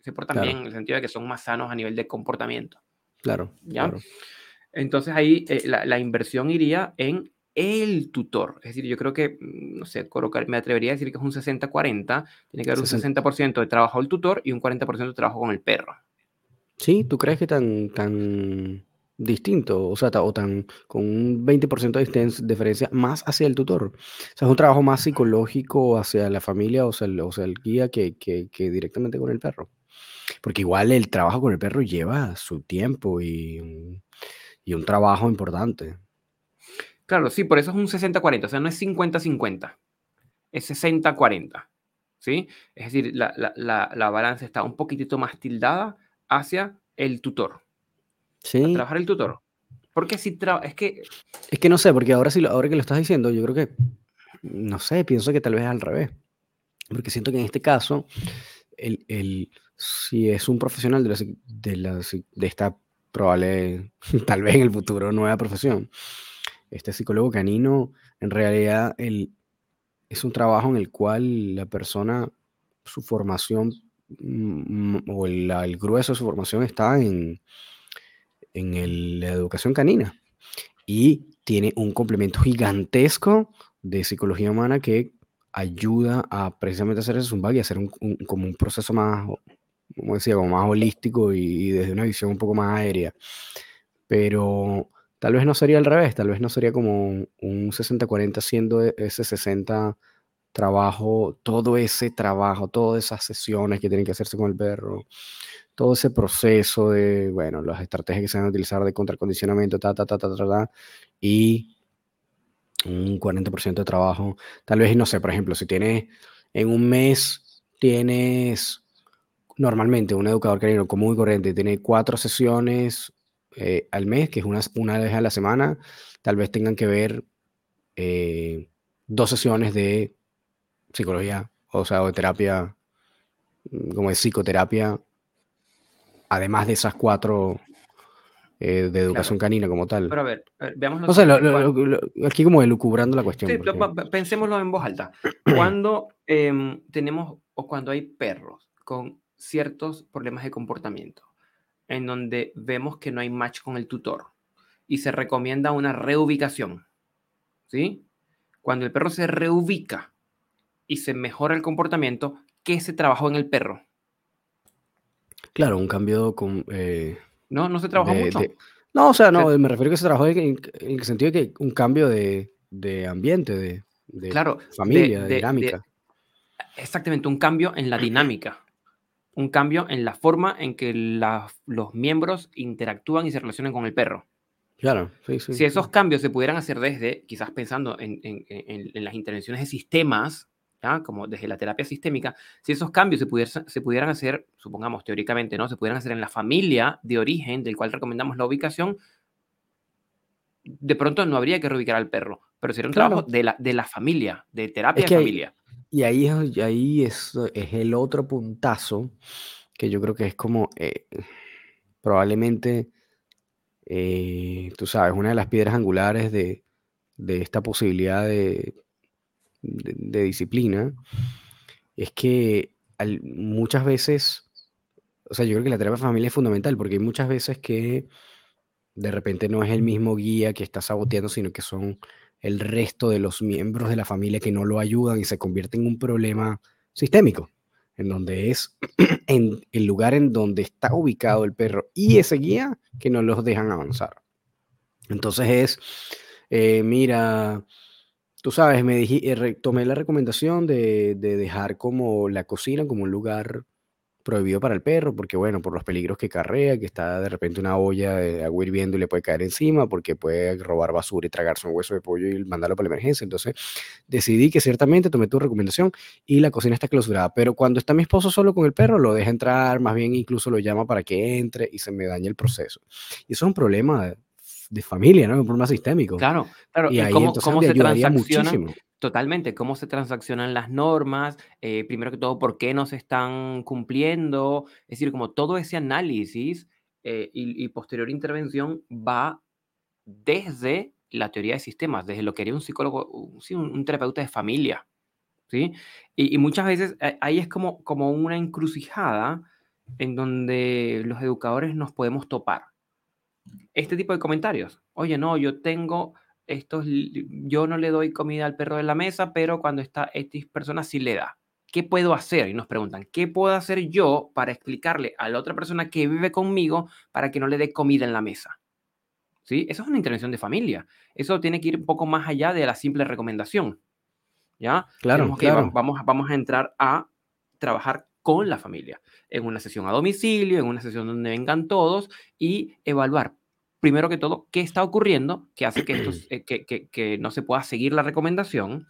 Se portan bien en el sentido de que son más sanos a nivel de comportamiento. Claro. ¿Ya? Entonces ahí eh, la, la, inversión iría en el tutor. Es decir, yo creo que, mm, no sé, me atrevería a decir que es un 60-40. Tiene que haber un 60% de trabajo del tutor y un 40% de trabajo con el perro. Sí, ¿tú crees que tan, tan distinto? O sea, o tan con un 20% de diferencia más hacia el tutor. O sea, es un trabajo más psicológico hacia la familia, o sea, el, o sea, el guía que, que, que directamente con el perro. Porque igual el trabajo con el perro lleva su tiempo y, y un trabajo importante. Claro, sí, por eso es un 60-40, o sea, no es 50-50, es 60-40, ¿sí? Es decir, la, la, la, balanza está un poquitito más tildada hacia el tutor. Sí. trabajar el tutor. Porque si es que... Es que no sé, porque ahora, sí, ahora que lo estás diciendo, yo creo que, no sé, pienso que tal vez es al revés. Porque siento que en este caso, el, el, si es un profesional de, la, de, la, de esta probable, (laughs) tal vez en el futuro, nueva profesión, este psicólogo canino, en realidad el, es un trabajo en el cual la persona, su formación mm, o el, grueso de su formación está en, en la educación canina y tiene un complemento gigantesco de psicología humana que ayuda a precisamente hacer ese zumba y hacer un, como un proceso más, como decía, como más holístico y, y desde una visión un poco más aérea. Pero Tal vez no sería al revés, tal vez no sería como un 60-40 siendo e, ese 60 trabajo, todo ese trabajo, todas esas sesiones que tienen que hacerse con el perro, todo ese proceso de, bueno, las estrategias que se van a utilizar de contracondicionamiento, ta, ta, ta, ta, ta, ta, y un 40% de trabajo. Tal vez, no sé, por ejemplo, si tienes en un mes, tienes normalmente un educador canino común y corriente, tiene cuatro sesiones eh, al mes, que es una, una, vez a la semana, tal vez tengan que ver eh, dos sesiones de psicología, o sea, o de terapia, mm, como de psicoterapia, además de esas cuatro eh, de educación canina como tal. Pero a ver, veamos. O sea, aquí como elucubrando la cuestión. Sí, pensémoslo en voz alta. (clears throat) Cuando em, tenemos o cuando hay perros con ciertos problemas de comportamiento, en donde vemos que no hay match con el tutor y se recomienda una reubicación. ¿Sí? Cuando el perro se reubica y se mejora el comportamiento, ¿qué se trabajó en el perro? Claro, un cambio con... Eh, no, no se trabajó mucho. no, o sea, no, me refiero a que se trabajó en, el sentido de que un cambio de, ambiente, de, claro, familia, de, dinámica. exactamente, un cambio en la dinámica. Un cambio en la forma en que los miembros interactúan y se relacionan con el perro. Claro, sí, sí. Si esos cambios se pudieran hacer desde, quizás pensando en, en las intervenciones de sistemas, como desde la terapia sistémica, si esos cambios se, se pudieran hacer, supongamos teóricamente, ¿no? Se pudieran hacer en la familia de origen del cual recomendamos la ubicación, de pronto no habría que reubicar al perro, pero sería un trabajo de la, de la familia, de terapia de familia. Y ahí, ahí es, es el otro puntazo que yo creo que es como eh, probablemente, eh, tú sabes, una de las piedras angulares de, de esta posibilidad de de, disciplina, es que muchas veces, o sea, yo creo que la terapia familia es fundamental porque hay muchas veces que de repente no es el mismo guía que está saboteando, sino que son el resto de los miembros de la familia que no lo ayudan y se convierte en un problema sistémico, en donde es (clears throat) en el lugar en donde está ubicado el perro y ese guía que no los dejan avanzar. Entonces es, eh, mira, Tú sabes, me dije, eh, tomé la recomendación de, dejar como la cocina como un lugar prohibido para el perro, porque bueno, por los peligros que carrea, que está de repente una olla de agua hirviendo y le puede caer encima, porque puede robar basura y tragarse un hueso de pollo y mandarlo para la emergencia. Entonces decidí que ciertamente tomé tu recomendación y la cocina está clausurada. Pero cuando está mi esposo solo con el perro, lo deja entrar, más bien incluso lo llama para que entre y se me daña el proceso. Y eso es un problema de familia, ¿no? Un problema sistémico. Claro, claro. Y, cómo, se transaccionan, totalmente, cómo se transaccionan las normas, eh, primero que todo, por qué no se están cumpliendo, es decir, como todo ese análisis eh, y, posterior intervención va desde la teoría de sistemas, desde lo que haría un psicólogo, un, terapeuta de familia, ¿sí? Y, y, muchas veces eh, ahí es como, como una encrucijada en donde los educadores nos podemos topar este tipo de comentarios. Oye, no, yo tengo estos, yo no le doy comida al perro de la mesa, pero cuando está esta persona sí le da. ¿Qué puedo hacer? Y nos preguntan, ¿qué puedo hacer yo para explicarle a la otra persona que vive conmigo para que no le dé comida en la mesa? ¿Sí? Eso es una intervención de familia. Eso tiene que ir un poco más allá de la simple recomendación. ¿Ya? Claro, claro. Vamos, vamos a entrar a trabajar con la familia, en una sesión a domicilio, en una sesión donde vengan todos y evaluar, primero que todo, qué está ocurriendo que hace que, esto, eh, que, que, no se pueda seguir la recomendación.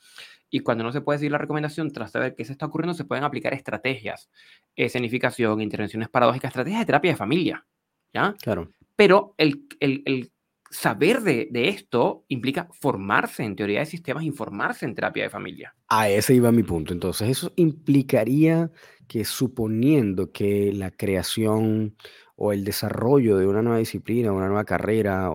Y cuando no se puede seguir la recomendación, tras saber qué se está ocurriendo, se pueden aplicar estrategias, escenificación, intervenciones paradójicas, estrategias de terapia de familia. ¿Ya? Claro. Pero el, el, el saber de, de, esto implica formarse en teoría de sistemas, informarse en terapia de familia. A ese iba mi punto. Entonces, eso implicaría que suponiendo que la creación o el desarrollo de una nueva disciplina, una nueva carrera,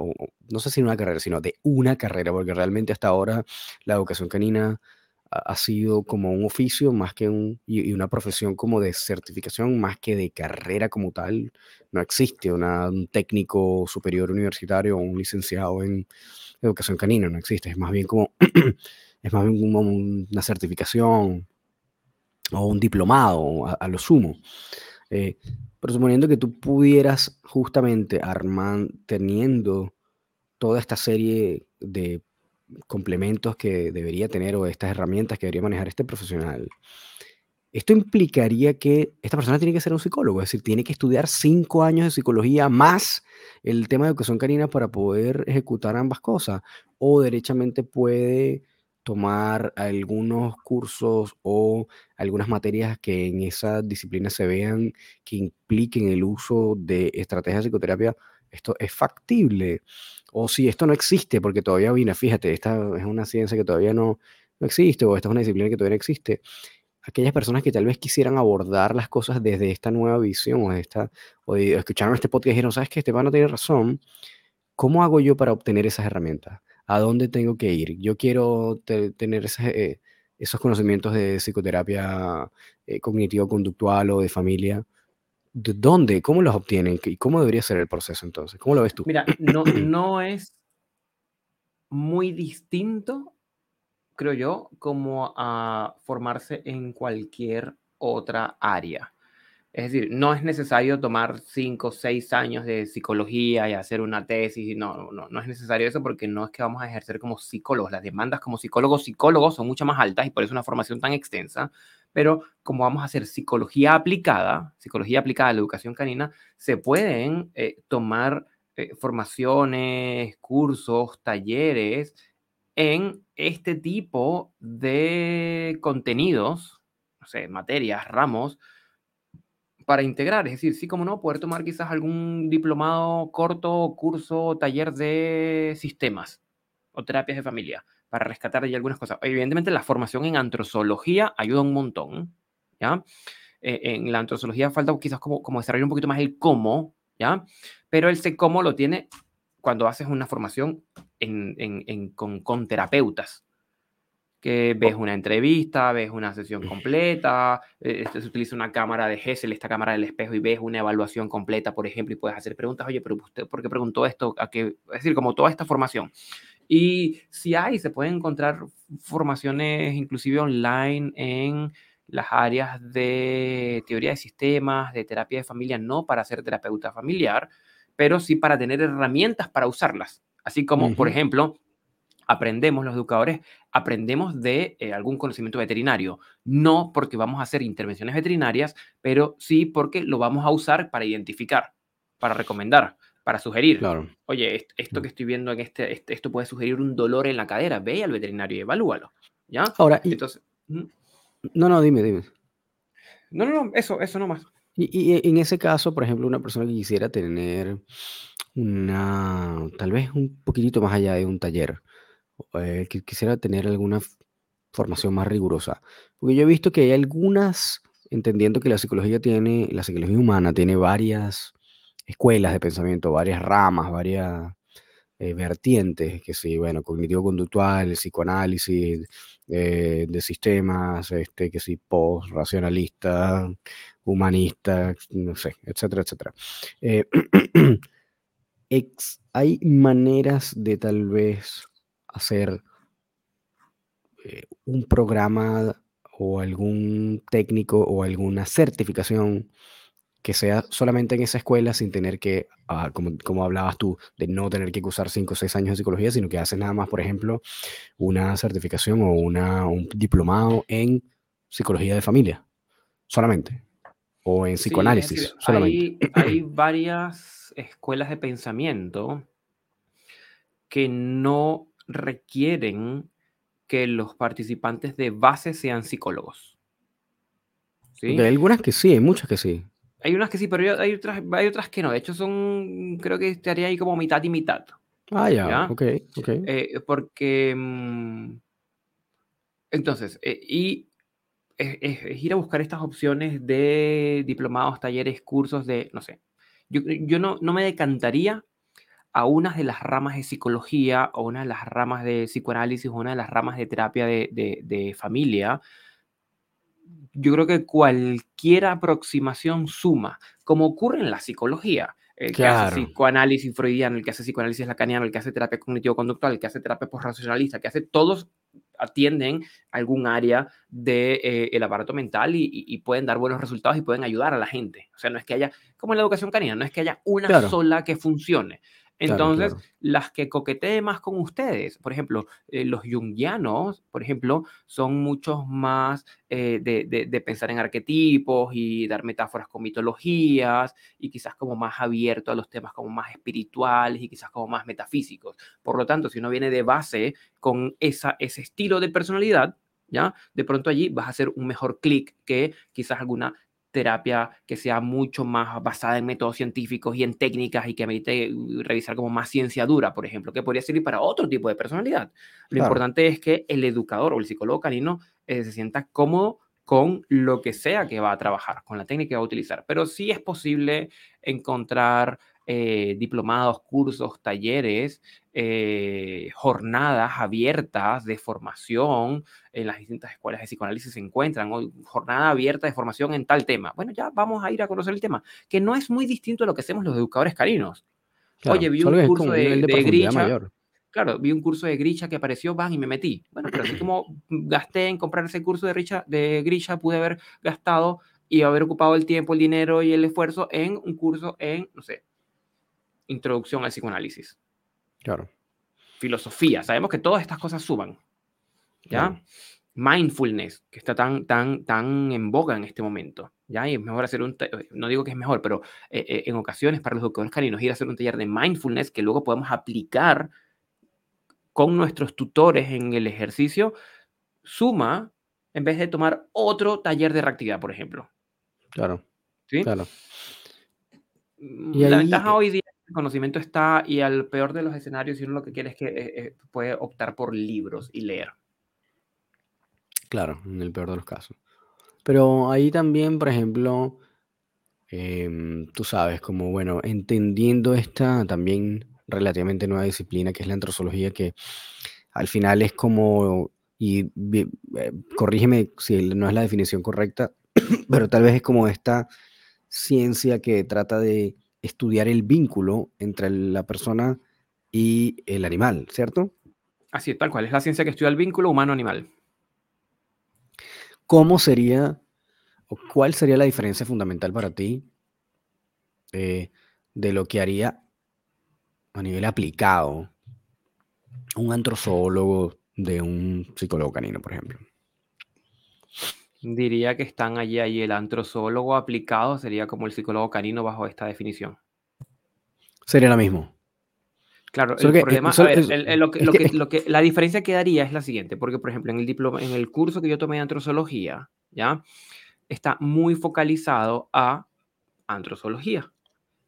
no sé si una carrera, sino de una carrera, porque realmente hasta ahora la educación canina ha, sido como un oficio más que un, y, una profesión como de certificación más que de carrera como tal. No existe un técnico superior universitario o un licenciado en educación canina, no existe. Es más bien como, (clears throat) es más bien como una certificación o un diplomado a, lo sumo. Eh, pero suponiendo que tú pudieras justamente armar, teniendo toda esta serie de complementos que debería tener o estas herramientas que debería manejar este profesional, esto implicaría que esta persona tiene que ser un psicólogo, es decir, tiene que estudiar cinco años de psicología más el tema de educación canina para poder ejecutar ambas cosas, o derechamente puede tomar algunos cursos o algunas materias que en esa disciplina se vean que impliquen el uso de estrategias de psicoterapia, esto es factible. O si esto no existe, porque todavía viene, fíjate, esta es una ciencia que todavía no, no existe, o esta es una disciplina que todavía no existe. Aquellas personas que tal vez quisieran abordar las cosas desde esta nueva visión o, esta, o, escucharon este podcast y dijeron, ¿sabes qué? Esteban no tiene razón. ¿Cómo hago yo para obtener esas herramientas? ¿A dónde tengo que ir? Yo quiero tener eh, esos conocimientos de psicoterapia eh, cognitivo-conductual o de familia. ¿De dónde? ¿Cómo los obtienen? ¿Y cómo debería ser el proceso entonces? ¿Cómo lo ves tú? Mira, no, no es muy distinto creo yo, como a formarse en cualquier otra área. Es decir, no es necesario tomar cinco o seis años de psicología y hacer una tesis. No, no, no es necesario eso porque no es que vamos a ejercer como psicólogos. Las demandas como psicólogos, psicólogos son mucho más altas y por eso una formación tan extensa. Pero como vamos a hacer psicología aplicada, psicología aplicada a la educación canina, se pueden eh, tomar eh, formaciones, cursos, talleres en este tipo de contenidos, no sé, materias, ramos, para integrar. Es decir, sí, como no, poder tomar quizás algún diplomado corto, curso, taller de sistemas o terapias de familia para rescatar allí algunas cosas. Evidentemente, la formación en antrozoología ayuda un montón, ¿ya? E, en la antrozoología falta quizás como, como desarrollar un poquito más el cómo, ¿ya? Pero el sé cómo lo tiene cuando haces una formación en, con, con terapeutas, que ves una entrevista, ves una sesión completa, eh, este, se utiliza una cámara de Hessel, esta cámara del espejo, y ves una evaluación completa, por ejemplo, y puedes hacer preguntas, oye, pero usted, ¿por qué preguntó esto? ¿A qué? Es decir, como toda esta formación. Y si hay, se pueden encontrar formaciones inclusive online en las áreas de teoría de sistemas, de terapia de familia, no para ser terapeuta familiar, pero sí para tener herramientas para usarlas. Así como, por ejemplo, aprendemos, los educadores, aprendemos de eh, algún conocimiento veterinario. No porque vamos a hacer intervenciones veterinarias, pero sí porque lo vamos a usar para identificar, para recomendar, para sugerir. Claro. Oye, esto que estoy viendo en este, este, esto puede sugerir un dolor en la cadera. Ve al veterinario y evalúalo. ¿Ya? Ahora, entonces... No, no, dime, dime. No, no, no, eso, eso nomás. Y, y en ese caso, por ejemplo, una persona que quisiera tener una, tal vez un poquitito más allá de un taller, eh, quisiera tener alguna formación más rigurosa. Porque yo he visto que hay algunas, entendiendo que la psicología tiene, la psicología humana tiene varias escuelas de pensamiento, varias ramas, varias eh, vertientes, que sí, bueno, cognitivo-conductual, psicoanálisis eh, de sistemas, este, que sí, post-racionalista, humanista, no sé, etcétera, etcétera. (clears throat) hay maneras de tal vez hacer eh, un programa o algún técnico o alguna certificación que sea solamente en esa escuela sin tener que, ah, como, como, hablabas tú, de no tener que cursar 5 o 6 años de psicología, sino que haces nada más, por ejemplo, una certificación o una, un diplomado en psicología de familia, solamente, o en psicoanálisis, solamente. Hay, hay varias escuelas de pensamiento que no requieren que los participantes de base sean psicólogos. ¿Sí? Hay algunas que sí, hay muchas que sí. Hay unas que sí, pero hay otras, hay otras que no. De hecho, son, creo que estaría ahí como mitad y mitad. Ah, ya, ok, ok. Eh, porque, mm, entonces, eh, y es, ir a buscar estas opciones de diplomados, talleres, cursos de, no sé. Yo, yo no, no me decantaría a una de las ramas de psicología o una de las ramas de psicoanálisis o una de las ramas de terapia de, familia, yo creo que cualquier aproximación suma, como ocurre en la psicología. El que hace psicoanálisis freudiano, el que hace psicoanálisis lacaniano, el que hace terapia cognitivo-conductual, el que hace terapia post-racionalista, que hace todos atienden algún área del de, eh, aparato mental y, pueden dar buenos resultados y pueden ayudar a la gente. O sea, no es que haya, como en la educación canina, no es que haya una sola que funcione. Entonces, las que coquetee más con ustedes, por ejemplo, eh, los jungianos, por ejemplo, son muchos más eh, de, pensar en arquetipos y dar metáforas con mitologías y quizás como más abierto a los temas como más espirituales y quizás como más metafísicos. Por lo tanto, si uno viene de base con esa, ese estilo de personalidad, ¿ya? De pronto allí vas a hacer un mejor clic que quizás alguna terapia que sea mucho más basada en métodos científicos y en técnicas y que permite uh, revisar como más ciencia dura, por ejemplo, que podría servir para otro tipo de personalidad. Lo importante es que el educador o el psicólogo canino eh, se sienta cómodo con lo que sea que va a trabajar, con la técnica que va a utilizar. Pero sí es posible encontrar eh, diplomados, cursos, talleres, eh, jornadas abiertas de formación en las distintas escuelas de psicoanálisis se encuentran, hoy jornada abierta de formación en tal tema. Bueno, ya vamos a ir a conocer el tema, que no es muy distinto a lo que hacemos los educadores carinos. Oye, vi un curso de, de, claro, vi un curso de Grisha que apareció, van y me metí. Bueno, pero así (clears throat) como gasté en comprar ese curso de, Grisha, de Grisha, pude haber gastado y haber ocupado el tiempo, el dinero y el esfuerzo en un curso en, no sé, introducción al psicoanálisis. Claro. Filosofía. Sabemos que todas estas cosas suban. ¿Ya? Mindfulness, que está tan, tan, tan en boga en este momento. ¿ya? Y es mejor hacer un, no digo que es mejor, pero eh, eh, en ocasiones para los educadores caninos ir a hacer un taller de mindfulness que luego podemos aplicar con nuestros tutores en el ejercicio, suma en vez de tomar otro taller de reactividad, por ejemplo. Claro. ¿Sí? Claro. Mm, la ventaja hoy día el conocimiento está y al peor de los escenarios, si uno lo que quiere es que eh, puede optar por libros y leer. Claro, en el peor de los casos. Pero ahí también, por ejemplo, em, tú sabes, como bueno, entendiendo esta también relativamente nueva disciplina que es la antrozoología, que al final es como, y eh, corrígeme si no es la definición correcta, (coughs) pero tal vez es como esta ciencia que trata de estudiar el vínculo entre la persona y el animal, ¿cierto? Así es, tal cual, es la ciencia que estudia el vínculo humano-animal. ¿Cómo sería o cuál sería la diferencia fundamental para ti eh, de lo que haría a nivel aplicado un antrozoólogo de un psicólogo canino, por ejemplo? Diría que están allí, allí. El antrozoólogo aplicado sería como el psicólogo canino bajo esta definición. Sería lo mismo. Claro, el problema, lo que, la diferencia que daría es la siguiente, porque por ejemplo en el diploma, en el curso que yo tomé de antrozoología, ¿ya? Está muy focalizado a antrozoología.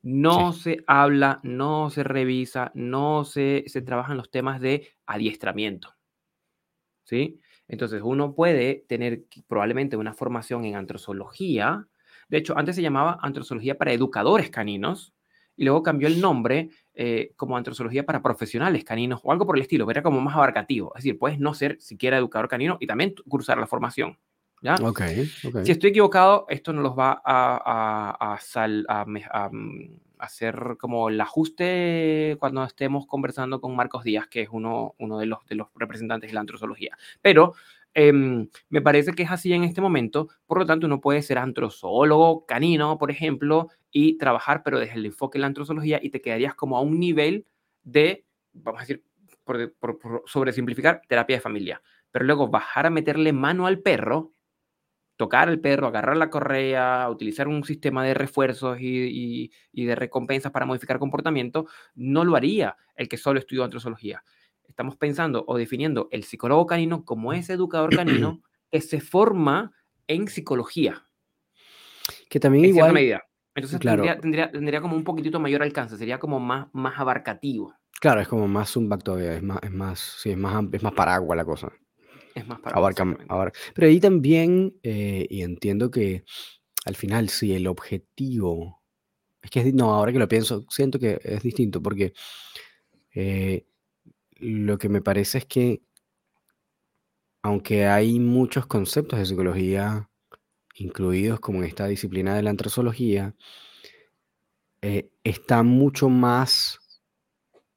No se habla, no se revisa, no se, se trabajan los temas de adiestramiento. ¿Sí? Entonces uno puede tener probablemente una formación en antrozoología. De hecho, antes se llamaba antrozoología para educadores caninos, y luego cambió el nombre eh, como antrozoología para profesionales caninos o algo por el estilo, era como más abarcativo. Es decir, puedes no ser siquiera educador canino y también cursar la formación. ¿ya? Okay, Si estoy equivocado, esto nos los va a, a, mm, hacer como el ajuste cuando estemos conversando con Marcos Díaz, que es uno, uno de, los, de los representantes de la antrozoología. Pero Em, me parece que es así en este momento, por lo tanto uno puede ser antrozoólogo canino, por ejemplo, y trabajar, pero desde el enfoque de la antrozoología y te quedarías como a un nivel de, vamos a decir, por, por, sobresimplificar, terapia de familia. Pero luego bajar a meterle mano al perro, tocar al perro, agarrar la correa, utilizar un sistema de refuerzos y, y, de recompensas para modificar comportamiento, no lo haría el que solo estudió antrozoología estamos pensando o definiendo el psicólogo canino como ese educador canino que se forma en psicología. Que también igual... medida. Entonces tendría, tendría, como un poquitito mayor alcance, sería como más, más abarcativo. Claro, es como más un todavía, es más, es más, sí, es más, es más paraguas la cosa. Es más paraguas. Pero ahí también, eh, y entiendo que al final, si el objetivo, es que no, ahora que lo pienso, siento que es distinto, porque eh, lo que me parece es que, aunque hay muchos conceptos de psicología incluidos como en esta disciplina de la antrozoología, eh, está mucho más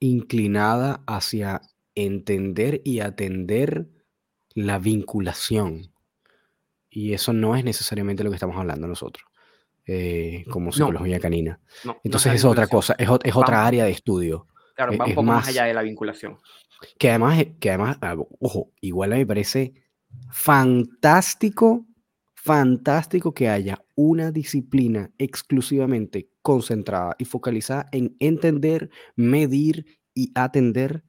inclinada hacia entender y atender la vinculación. Y eso no es necesariamente lo que estamos hablando nosotros, eh, como psicología canina. Entonces es, otra cosa, es, otra área de estudio. Claro, va un poco más, allá de la vinculación. Que además, que además, ah, ojo, igual a mí me parece fantástico, fantástico que haya una disciplina exclusivamente concentrada y focalizada en entender, medir y atender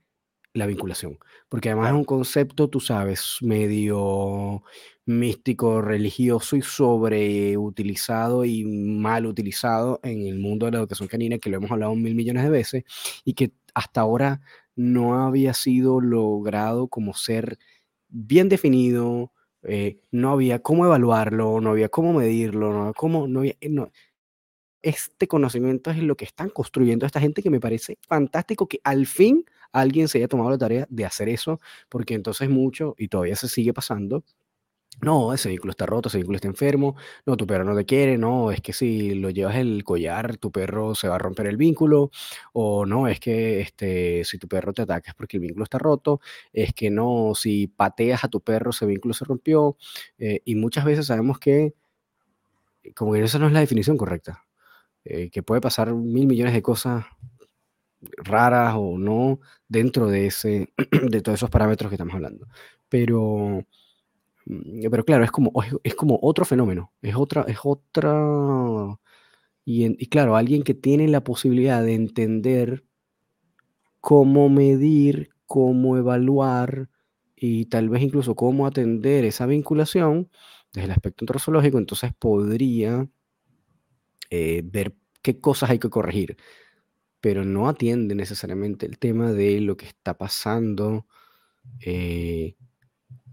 la vinculación. Porque además es un concepto, tú sabes, medio místico, religioso y sobreutilizado y mal utilizado en el mundo de la educación canina, que lo hemos hablado mil millones de veces, y que hasta ahora no había sido logrado como ser bien definido, eh, no había cómo evaluarlo, no había cómo medirlo, no cómo, no había, Este conocimiento es lo que están construyendo esta gente que me parece fantástico que al fin alguien se haya tomado la tarea de hacer eso, porque entonces mucho, y todavía se sigue pasando, no, ese vínculo está roto, ese vínculo está enfermo, no, tu perro no te quiere, no, es que si lo llevas el collar, tu perro se va a romper el vínculo, o no, es que este, si tu perro te ataca es porque el vínculo está roto, es que no, si pateas a tu perro ese vínculo se rompió, eh, y muchas veces sabemos que como que esa no es la definición correcta, eh, que puede pasar mil millones de cosas raras o no dentro de, ese, (clears throat) de todos esos parámetros que estamos hablando. Pero Mm, pero claro, es como, es, como otro fenómeno, es otra, es otra, y, claro, alguien que tiene la posibilidad de entender cómo medir, cómo evaluar y tal vez incluso cómo atender esa vinculación desde el aspecto antrozoológico, entonces podría eh, ver qué cosas hay que corregir, pero no atiende necesariamente el tema de lo que está pasando eh,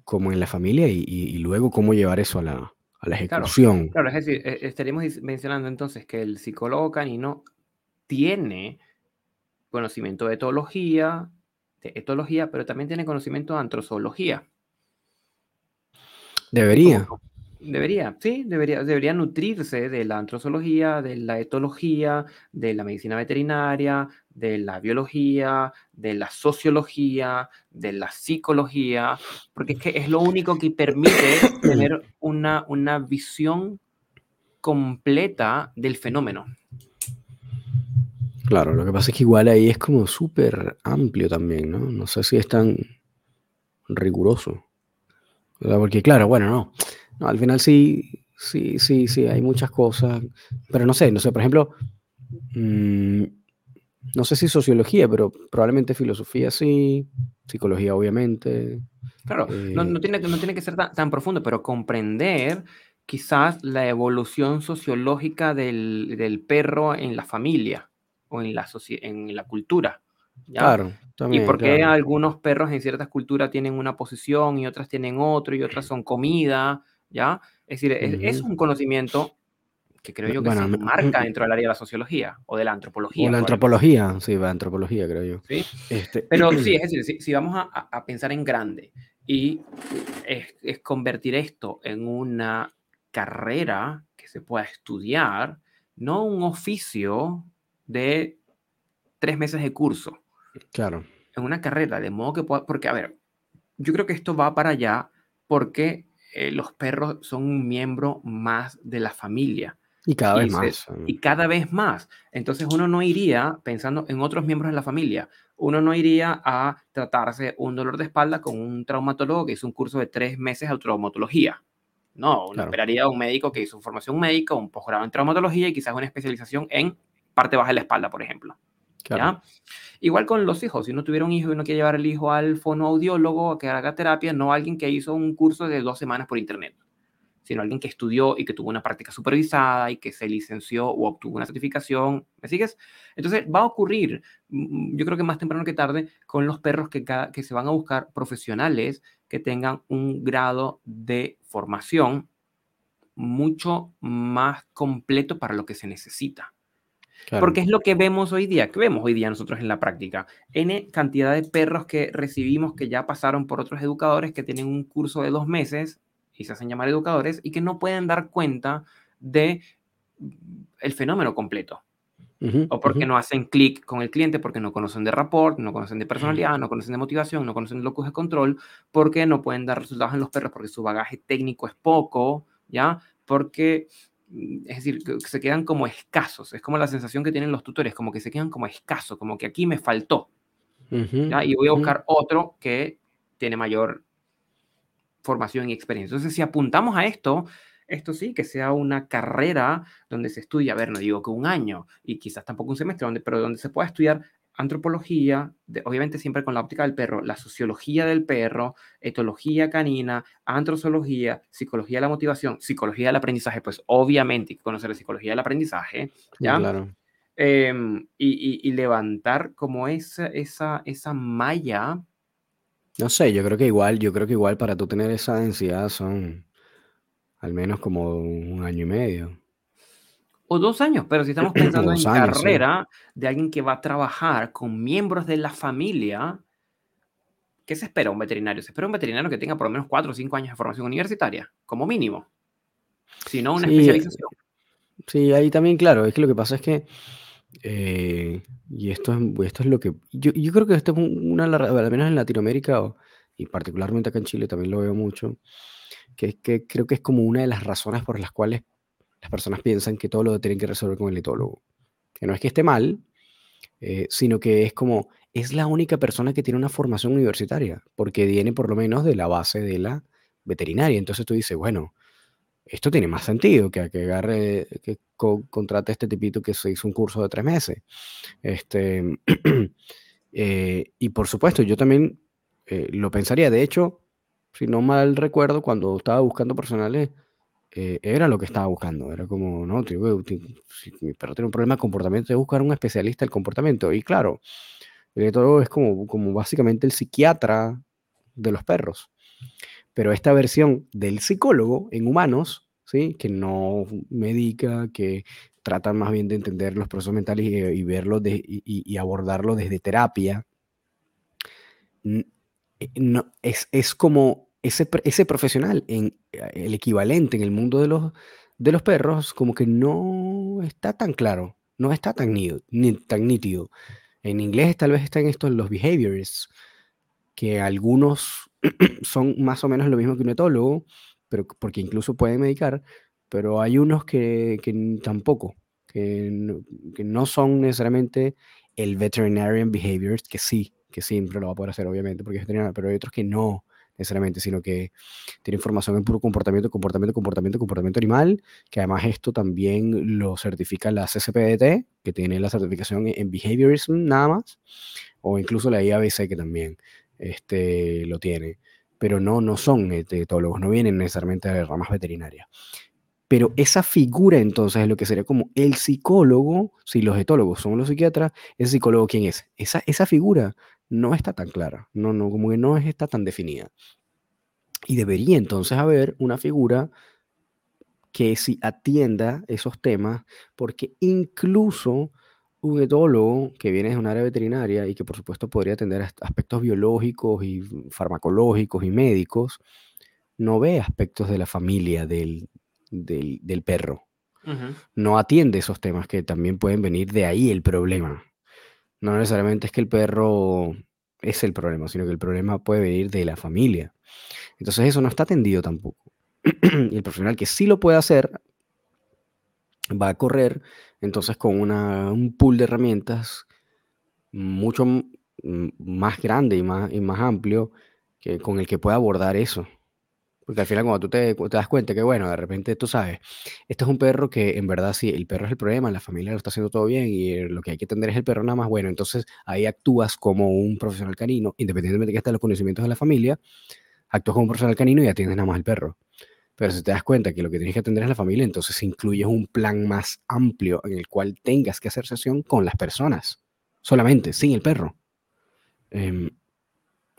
como en la familia y, luego cómo llevar eso a la, a la ejecución. Claro, es decir, e, estaríamos mencionando entonces que el psicólogo canino tiene conocimiento de etología, de etología, pero también tiene conocimiento de antrozoología. Debería. Debería, sí, debería, debería nutrirse de la antrozoología, de la etología, de la medicina veterinaria, de la biología, de la sociología, de la psicología, porque es que es lo único que permite tener una, una visión completa del fenómeno. Claro, lo que pasa es que igual ahí es como súper amplio también, ¿no? No sé si es tan riguroso. Porque claro, bueno, no no, al final sí, sí, sí, sí, hay muchas cosas, pero no sé, no sé, por ejemplo, mm, no sé si sociología, pero probablemente filosofía sí, psicología obviamente. Claro, no, eh, tiene, no tiene que ser tan, profundo, pero comprender quizás la evolución sociológica del, perro en la familia o en la, en la cultura. Claro, también. Y por qué algunos perros en ciertas culturas tienen una posición y otras tienen otro y otras (clears throat) son comida ¿ya? Es decir, es, un conocimiento que creo yo que se marca dentro del área de la sociología o de la antropología. O la antropología, sí, la antropología, creo yo. ¿Sí? Este, Pero (clears throat) sí, es decir, si, vamos a, pensar en grande y es, convertir esto en una carrera que se pueda estudiar, no un oficio de tres meses de curso. Claro. En una carrera, de modo que pueda, porque a ver, yo creo que esto va para allá porque eh, los perros son un miembro más de la familia. Y cada vez más. Y cada vez más. Entonces uno no iría pensando en otros miembros de la familia. Uno no iría a tratarse un dolor de espalda con un traumatólogo que hizo un curso de tres meses de traumatología. No, uno esperaría a un médico que hizo formación médica, un posgrado en traumatología y quizás una especialización en parte baja de la espalda, por ejemplo. Igual con los hijos, si uno tuviera un hijo y uno quiere llevar al hijo al fonoaudiólogo a que haga terapia, no alguien que hizo un curso de dos semanas por internet, sino alguien que estudió y que tuvo una práctica supervisada y que se licenció o obtuvo una certificación. ¿Me sigues? Entonces va a ocurrir, mm, yo creo que más temprano que tarde, con los perros que se van a buscar profesionales que tengan un grado de formación mucho más completo para lo que se necesita. Porque es lo que vemos hoy día, que vemos hoy día nosotros en la práctica. N cantidad de perros que recibimos que ya pasaron por otros educadores que tienen un curso de dos meses y se hacen llamar educadores y que no pueden dar cuenta de el fenómeno completo. o porque no hacen clic con el cliente, porque no conocen de rapport, no conocen de personalidad, no conocen de motivación, no conocen de locus de control, porque no pueden dar resultados en los perros, porque su bagaje técnico es poco, ¿ya? Porque es decir, se quedan como escasos. Es como la sensación que tienen los tutores, como que se quedan como escasos, como que aquí me faltó. Y voy a buscar otro que tiene mayor formación y experiencia. Entonces, si apuntamos a esto, esto sí, que sea una carrera donde se estudia, a ver, no digo que un año y quizás tampoco un semestre, donde, pero donde se pueda estudiar antropología, obviamente siempre con la óptica del perro, la sociología del perro, etología canina, antrozoología, psicología de la motivación, psicología del aprendizaje, pues obviamente hay que conocer la psicología del aprendizaje, ¿ya? Claro. Em, y, levantar como esa, esa, esa malla. No sé, yo creo que igual, yo creo que igual para tú tener esa densidad son al menos como un año y medio o dos años, pero si estamos (clears throat) pensando en carrera de alguien que va a trabajar con miembros de la familia, ¿qué se espera un veterinario? Se espera un veterinario que tenga por lo menos 4 o 5 años de formación universitaria, como mínimo. Si no, una especialización. Sí, ahí también, claro, es que lo que pasa es que, eh, y esto es, esto es lo que, yo, yo creo que esto es una, al menos en Latinoamérica, y particularmente acá en Chile también lo veo mucho, que es que creo que es como una de las razones por las cuales las personas piensan que todo lo tienen que resolver con el etólogo. Que no es que esté mal, eh, sino que es como, es la única persona que tiene una formación universitaria, porque viene por lo menos de la base de la veterinaria. Entonces tú dices, bueno, esto tiene más sentido que, que agarre, que contrate a este tipito que se hizo un curso de tres meses. Este, (clears throat) eh, y por supuesto, yo también eh, lo pensaría. De hecho, si no mal recuerdo, cuando estaba buscando personales, eh, era lo que estaba buscando. Era como, no, tío, si mi perro tiene un problema de comportamiento, de buscar un especialista del comportamiento. Y claro, el todo es como, como básicamente el psiquiatra de los perros. Pero esta versión del psicólogo en humanos, ¿sí? que no medica, que trata más bien de entender los procesos mentales y, y verlos de, y, y, abordarlo desde terapia, eh, no, es, es como ese, ese profesional, en, eh, el equivalente en el mundo de los, de los perros, como que no está tan claro, no está tan, ni, tan nítido. En inglés tal vez están estos los behaviors, que algunos (clears throat) son más o menos lo mismo que un etólogo, pero porque incluso pueden medicar, pero hay unos que, que tampoco, que no, que no, son necesariamente el veterinarian behaviors, que sí, que siempre lo va a poder hacer obviamente porque es veterinario, pero hay otros que no necesariamente, sino que tiene información en puro comportamiento, comportamiento, comportamiento, comportamiento animal, que además esto también lo certifica la CCPDT, que tiene la certificación en behaviorism nada más, o incluso la IABC que también este, lo tiene. Pero no, no son etólogos, no vienen necesariamente de ramas veterinarias. Pero esa figura entonces es lo que sería como el psicólogo, si los etólogos son los psiquiatras, ¿ese psicólogo quién es? Esa, esa figura no está tan clara, no, no, como que no está tan definida. Y debería entonces haber una figura que si atienda esos temas, porque incluso un etólogo que viene de un área veterinaria y que por supuesto podría atender aspectos biológicos y farmacológicos y médicos, no ve aspectos de la familia del, del, perro. No atiende esos temas que también pueden venir de ahí el problema. No necesariamente es que el perro es el problema, sino que el problema puede venir de la familia. Entonces eso no está atendido tampoco. (clears throat) y el profesional que sí lo puede hacer va a correr entonces con un pool de herramientas mucho más grande y más, y más amplio que, con el que pueda abordar eso. Porque al final cuando tú te, das cuenta que, bueno, de repente tú sabes, este es un perro que en verdad sí, el perro es el problema, la familia lo está haciendo todo bien y eh, lo que hay que atender es el perro nada más, bueno, entonces ahí actúas como un profesional canino, independientemente de que estén los conocimientos de la familia, actúas como un profesional canino y atiendes nada más al perro. Pero si te das cuenta que lo que tienes que atender es la familia, entonces incluyes un plan más amplio en el cual tengas que hacer sesión con las personas, solamente, sin el perro. Em,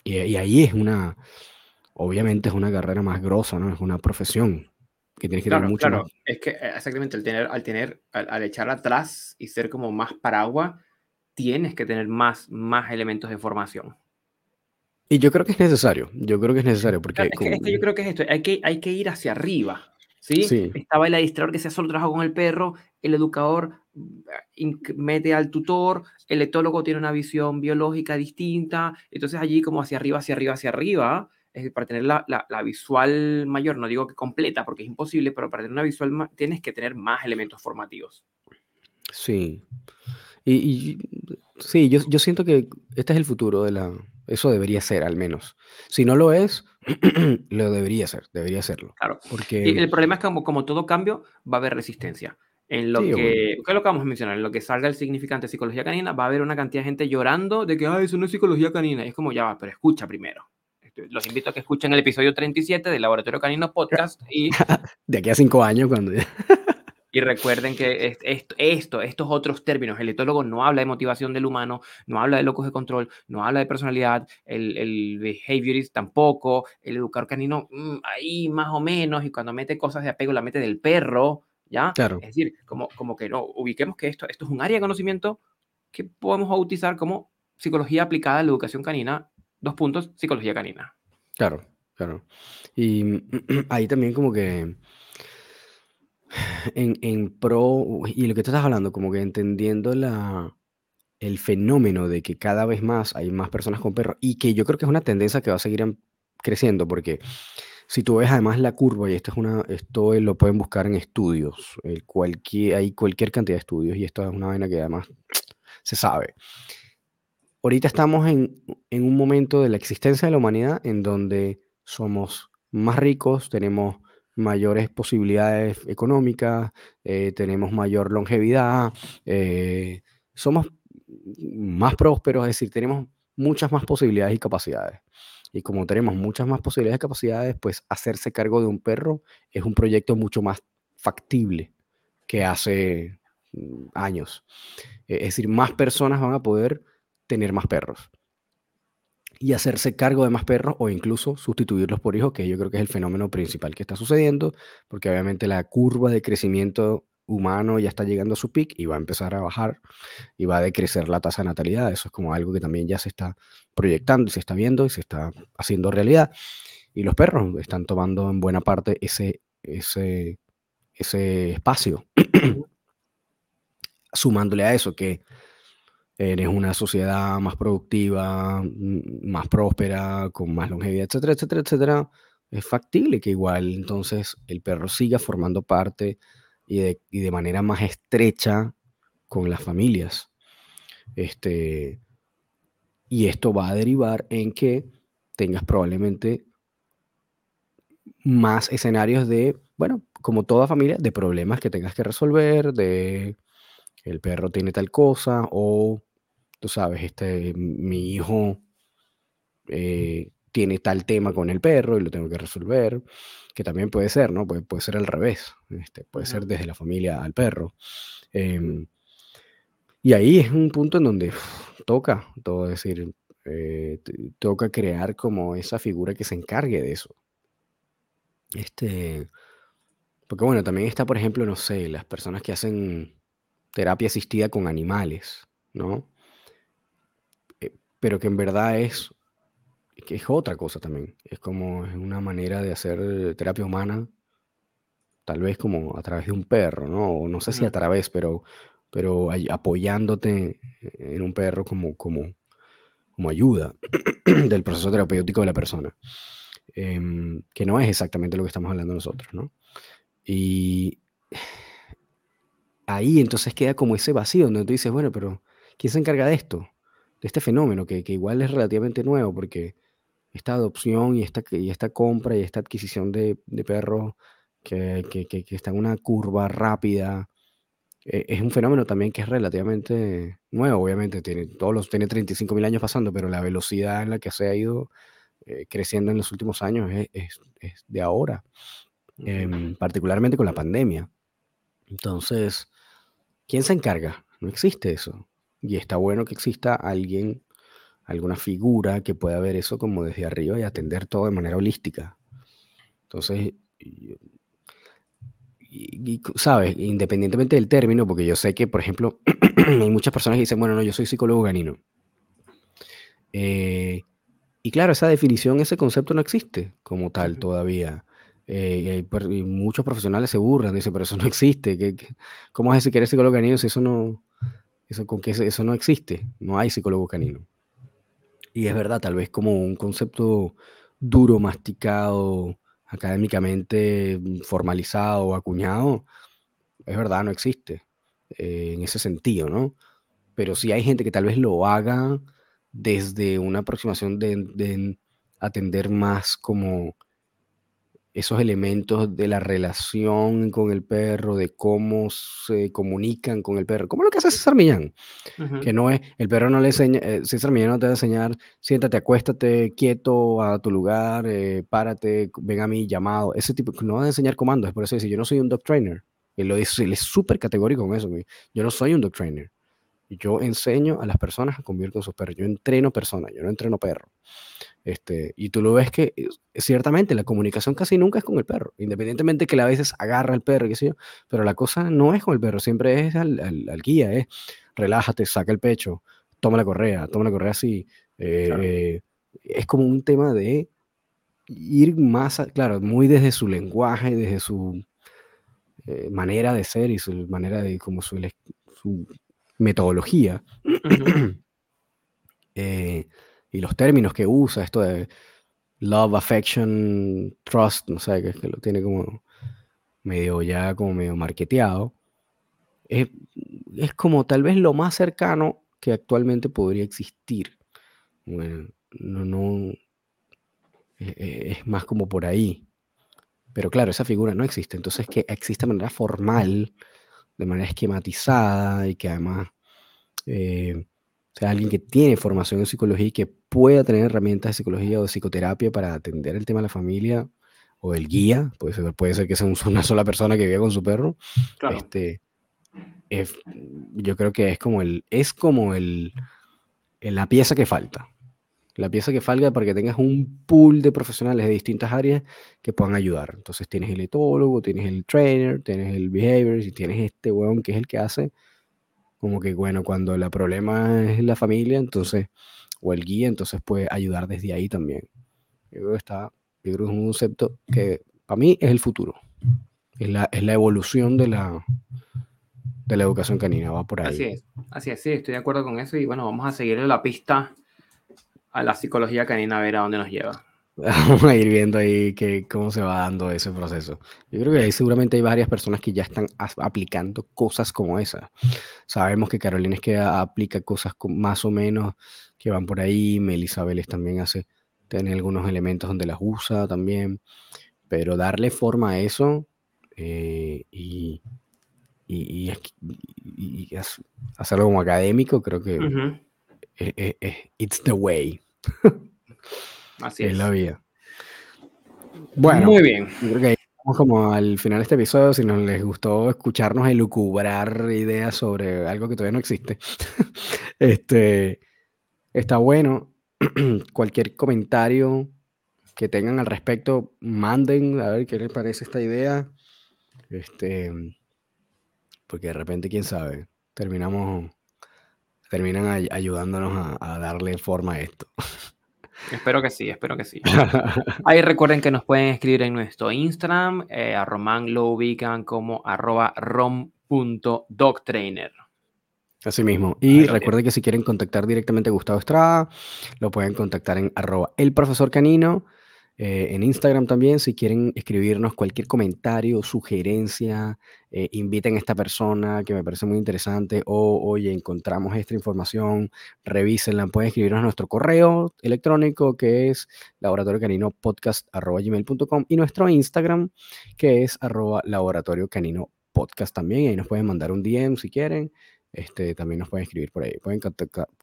y ahí es una obviamente es una carrera más grosa, ¿no? Es una profesión que tienes que claro, tener mucho claro. Es que eh, exactamente al tener, al tener, al, echar atrás y ser como más paraguas, tienes que tener más, más elementos de formación. Y yo creo que es necesario, yo creo que es necesario porque... es, que, yo creo que es esto, hay que, hay que ir hacia arriba, ¿sí? sí. Estaba el administrador que se solo trabaja con el perro, el educador mm, mete al tutor, el etólogo tiene una visión biológica distinta, entonces allí como hacia arriba, hacia arriba, hacia arriba, para tener la, la, visual mayor, no digo que completa porque es imposible, pero para tener una visual tienes que tener más elementos formativos. Sí. Y, sí, yo, yo, siento que este es el futuro de la... Eso debería ser, al menos. Si no lo es, (clears throat) lo debería ser, debería serlo. Claro. Porque... Y el problema es que como, como todo cambio, va a haber resistencia. En lo que, ¿qué es lo que vamos a mencionar? En lo que salga el significante de psicología canina, va a haber una cantidad de gente llorando de que, ah, eso no es psicología canina. Y es como, ya va, pero escucha primero los invito a que escuchen el episodio 37 del Laboratorio Canino Podcast. Y, (laughs) de aquí a cinco años, cuando. (laughs) y recuerden que esto, esto, estos otros términos, el etólogo no habla de motivación del humano, no habla de locos de control, no habla de personalidad, el, el behaviorist tampoco, el educador canino mm, ahí más o menos, y cuando mete cosas de apego la mete del perro, ¿ya? Claro. Es decir, como, como que no, ubiquemos que esto, esto es un área de conocimiento que podemos bautizar como psicología aplicada a la educación canina dos puntos, psicología canina. Claro, claro. Y (clears throat) ahí también como que en, en pro, y lo que tú estás hablando, como que entendiendo la, el fenómeno de que cada vez más hay más personas con perros y que yo creo que es una tendencia que va a seguir creciendo porque si tú ves además la curva, y esto, es una, esto lo pueden buscar en estudios, el cualquier, hay cualquier cantidad de estudios y esto es una vaina que además se sabe. Ahorita estamos en, en un momento de la existencia de la humanidad en donde somos más ricos, tenemos mayores posibilidades económicas, eh, tenemos mayor longevidad, eh, somos más prósperos, es decir, tenemos muchas más posibilidades y capacidades. Y como tenemos muchas más posibilidades y capacidades, pues hacerse cargo de un perro es un proyecto mucho más factible que hace mm, años. E, es decir, más personas van a poder tener más perros y hacerse cargo de más perros o incluso sustituirlos por hijos, que yo creo que es el fenómeno principal que está sucediendo, porque obviamente la curva de crecimiento humano ya está llegando a su pic y va a empezar a bajar y va a decrecer la tasa de natalidad. Eso es como algo que también ya se está proyectando y se está viendo y se está haciendo realidad. Y los perros están tomando en buena parte ese, ese, ese espacio. Sumándole a eso que eres una sociedad más productiva, más próspera, con más longevidad, etcétera, etcétera, etcétera, es factible que igual entonces el perro siga formando parte y de, manera más estrecha con las familias. Este, y esto va a derivar en que tengas probablemente más escenarios de, bueno, como toda familia, de problemas que tengas que resolver, de el perro tiene tal cosa, o tú sabes, este, mi hijo eh, tiene tal tema con el perro y lo tengo que resolver, que también puede ser, ¿no? Puede, puede ser al revés, este, puede ser desde la familia al perro. Em, y ahí es un punto en donde toca, todo decir, eh, toca crear como esa figura que se encargue de eso. Este, porque bueno, también está, por ejemplo, no sé, las personas que hacen terapia asistida con animales, ¿no? Eh, pero que en verdad es que es otra cosa también. Es como es una manera de hacer terapia humana, tal vez como a través de un perro, ¿no? no sé si a través, pero, pero apoyándote en un perro como, como, como ayuda (clears throat) del proceso terapéutico de la persona. Em, que no es exactamente lo que estamos hablando nosotros, ¿no? Y (sighs) ahí entonces queda como ese vacío donde tú dices, bueno, pero ¿quién se encarga de esto? De este fenómeno que, que igual es relativamente nuevo, porque esta adopción y esta, y esta compra y esta adquisición de, de perros que, que, que, está en una curva rápida, eh, es un fenómeno también que es relativamente nuevo, obviamente, tiene, todos los, tiene 35 mil años pasando, pero la velocidad en la que se ha ido eh, creciendo en los últimos años es, es, es de ahora, em, particularmente con la pandemia. Entonces, ¿quién se encarga? No existe eso. Y está bueno que exista alguien alguna figura que pueda ver eso como desde arriba y atender todo de manera holística. Entonces, y, sabes, independientemente del término, porque yo sé que, por ejemplo, (clears throat) hay muchas personas que dicen, bueno, no, yo soy psicólogo ganino. Eh, y claro, esa definición, ese concepto no existe como tal todavía. Eh, y, muchos profesionales se burlan, dicen, pero eso no existe. ¿Qué, cómo es decir que eres psicólogo canino si eso no, eso, con que eso no existe? No hay psicólogo canino. Y es verdad, tal vez como un concepto duro, masticado, académicamente formalizado, acuñado, es verdad, no existe eh, en ese sentido, ¿no? Pero sí hay gente que tal vez lo haga desde una aproximación de atender más como esos elementos de la relación con el perro, de cómo se comunican con el perro, como lo que hace César Millán, que no es, el perro no le enseña, eh, César Millán no te va a enseñar, siéntate, acuéstate quieto a tu lugar, eh, párate, ven a mí, llamado, ese tipo, no va a enseñar comandos, es por eso dice, yo no soy un dog trainer, él lo dice, él es súper categórico con eso, yo no soy un dog trainer, yo enseño a las personas a convivir con sus perros, yo entreno personas, yo no entreno perro. Este, y tú lo ves que eh, ciertamente la comunicación casi nunca es con el perro, independientemente que a veces agarra el perro, qué sé yo, pero la cosa no es con el perro, siempre es al, al, guía, es relájate, saca el pecho, toma la correa, toma la correa así, eh, es como un tema de ir más, claro, muy desde su lenguaje, desde su eh, manera de ser y su manera de, como su, su metodología. (clears throat) Eh, y los términos que usa, esto de love, affection, trust, no sé, que, que lo tiene como medio ya como medio marketeado, es, es, como tal vez lo más cercano que actualmente podría existir. Bueno, no, no, e, e, es más como por ahí. Pero claro, esa figura no existe. Entonces, que existe de manera formal, de manera esquematizada y que además eh, sea alguien que tiene formación en psicología y que pueda tener herramientas de psicología o de psicoterapia para atender el tema de la familia o el guía, puede ser, puede ser que sea una sola persona que viva con su perro. Este, yo creo que es como el, es como el, la pieza que falta la pieza que falta para que tengas un pool de profesionales de distintas áreas que puedan ayudar. Entonces tienes el etólogo, tienes el trainer, tienes el behavior, y tienes este weón que es el que hace como que, bueno, cuando el problema es la familia, entonces, o el guía, entonces puede ayudar desde ahí también. Yo creo que está, yo creo que es un concepto que para mí es el futuro. Es la, es la evolución de la, de la educación canina, va por ahí. Así es, así es, sí, estoy de acuerdo con eso y bueno, vamos a seguirle la pista a la psicología canina a ver a dónde nos lleva. Vamos a ir viendo ahí que, cómo se va dando ese proceso. Yo creo que ahí seguramente hay varias personas que ya están aplicando cosas como esa. Sabemos que Carolina es que aplica cosas más o menos que van por ahí. Melisabeles también hace, tiene algunos elementos donde las usa también. Pero darle forma a eso eh, y, y, y, hacerlo como académico, creo que it's the way. (laughs) Así es. la vida. Bueno, muy bien. Creo que estamos como al final de este episodio. Si nos les gustó escucharnos elucubrar ideas sobre algo que todavía no existe, (laughs) este está bueno. (clears throat) Cualquier comentario que tengan al respecto, manden a ver qué les parece esta idea. Este, porque de repente, quién sabe, terminamos terminan ayudándonos a, darle forma a esto. (laughs) Espero que sí, espero que sí. (laughs) Ahí recuerden que nos pueden escribir en nuestro Instagram, eh, a Román lo ubican como arroba rom.dogtrainer. Así mismo. Y recuerden que si quieren contactar directamente a Gustavo Estrada, lo pueden contactar en arroba el profesor canino. Eh, en Instagram también, si quieren escribirnos cualquier comentario, sugerencia, eh, inviten a esta persona que me parece muy interesante o, oye, encontramos esta información, revísenla, pueden escribirnos a nuestro correo electrónico que es laboratorio canino podcast.gmail.com y nuestro Instagram que es arroba laboratorio canino podcast también. Ahí nos pueden mandar un DM si quieren. Este, también nos pueden escribir por ahí. Pueden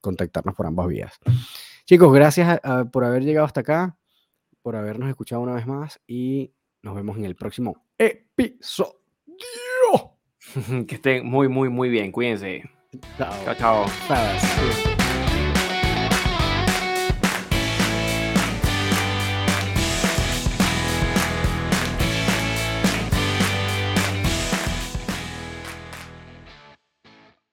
contactarnos por ambas vías. Chicos, gracias por haber llegado hasta acá por habernos escuchado una vez más y nos vemos en el próximo episodio. (laughs) que estén muy, muy, muy bien. Cuídense. Chao, chao. chao.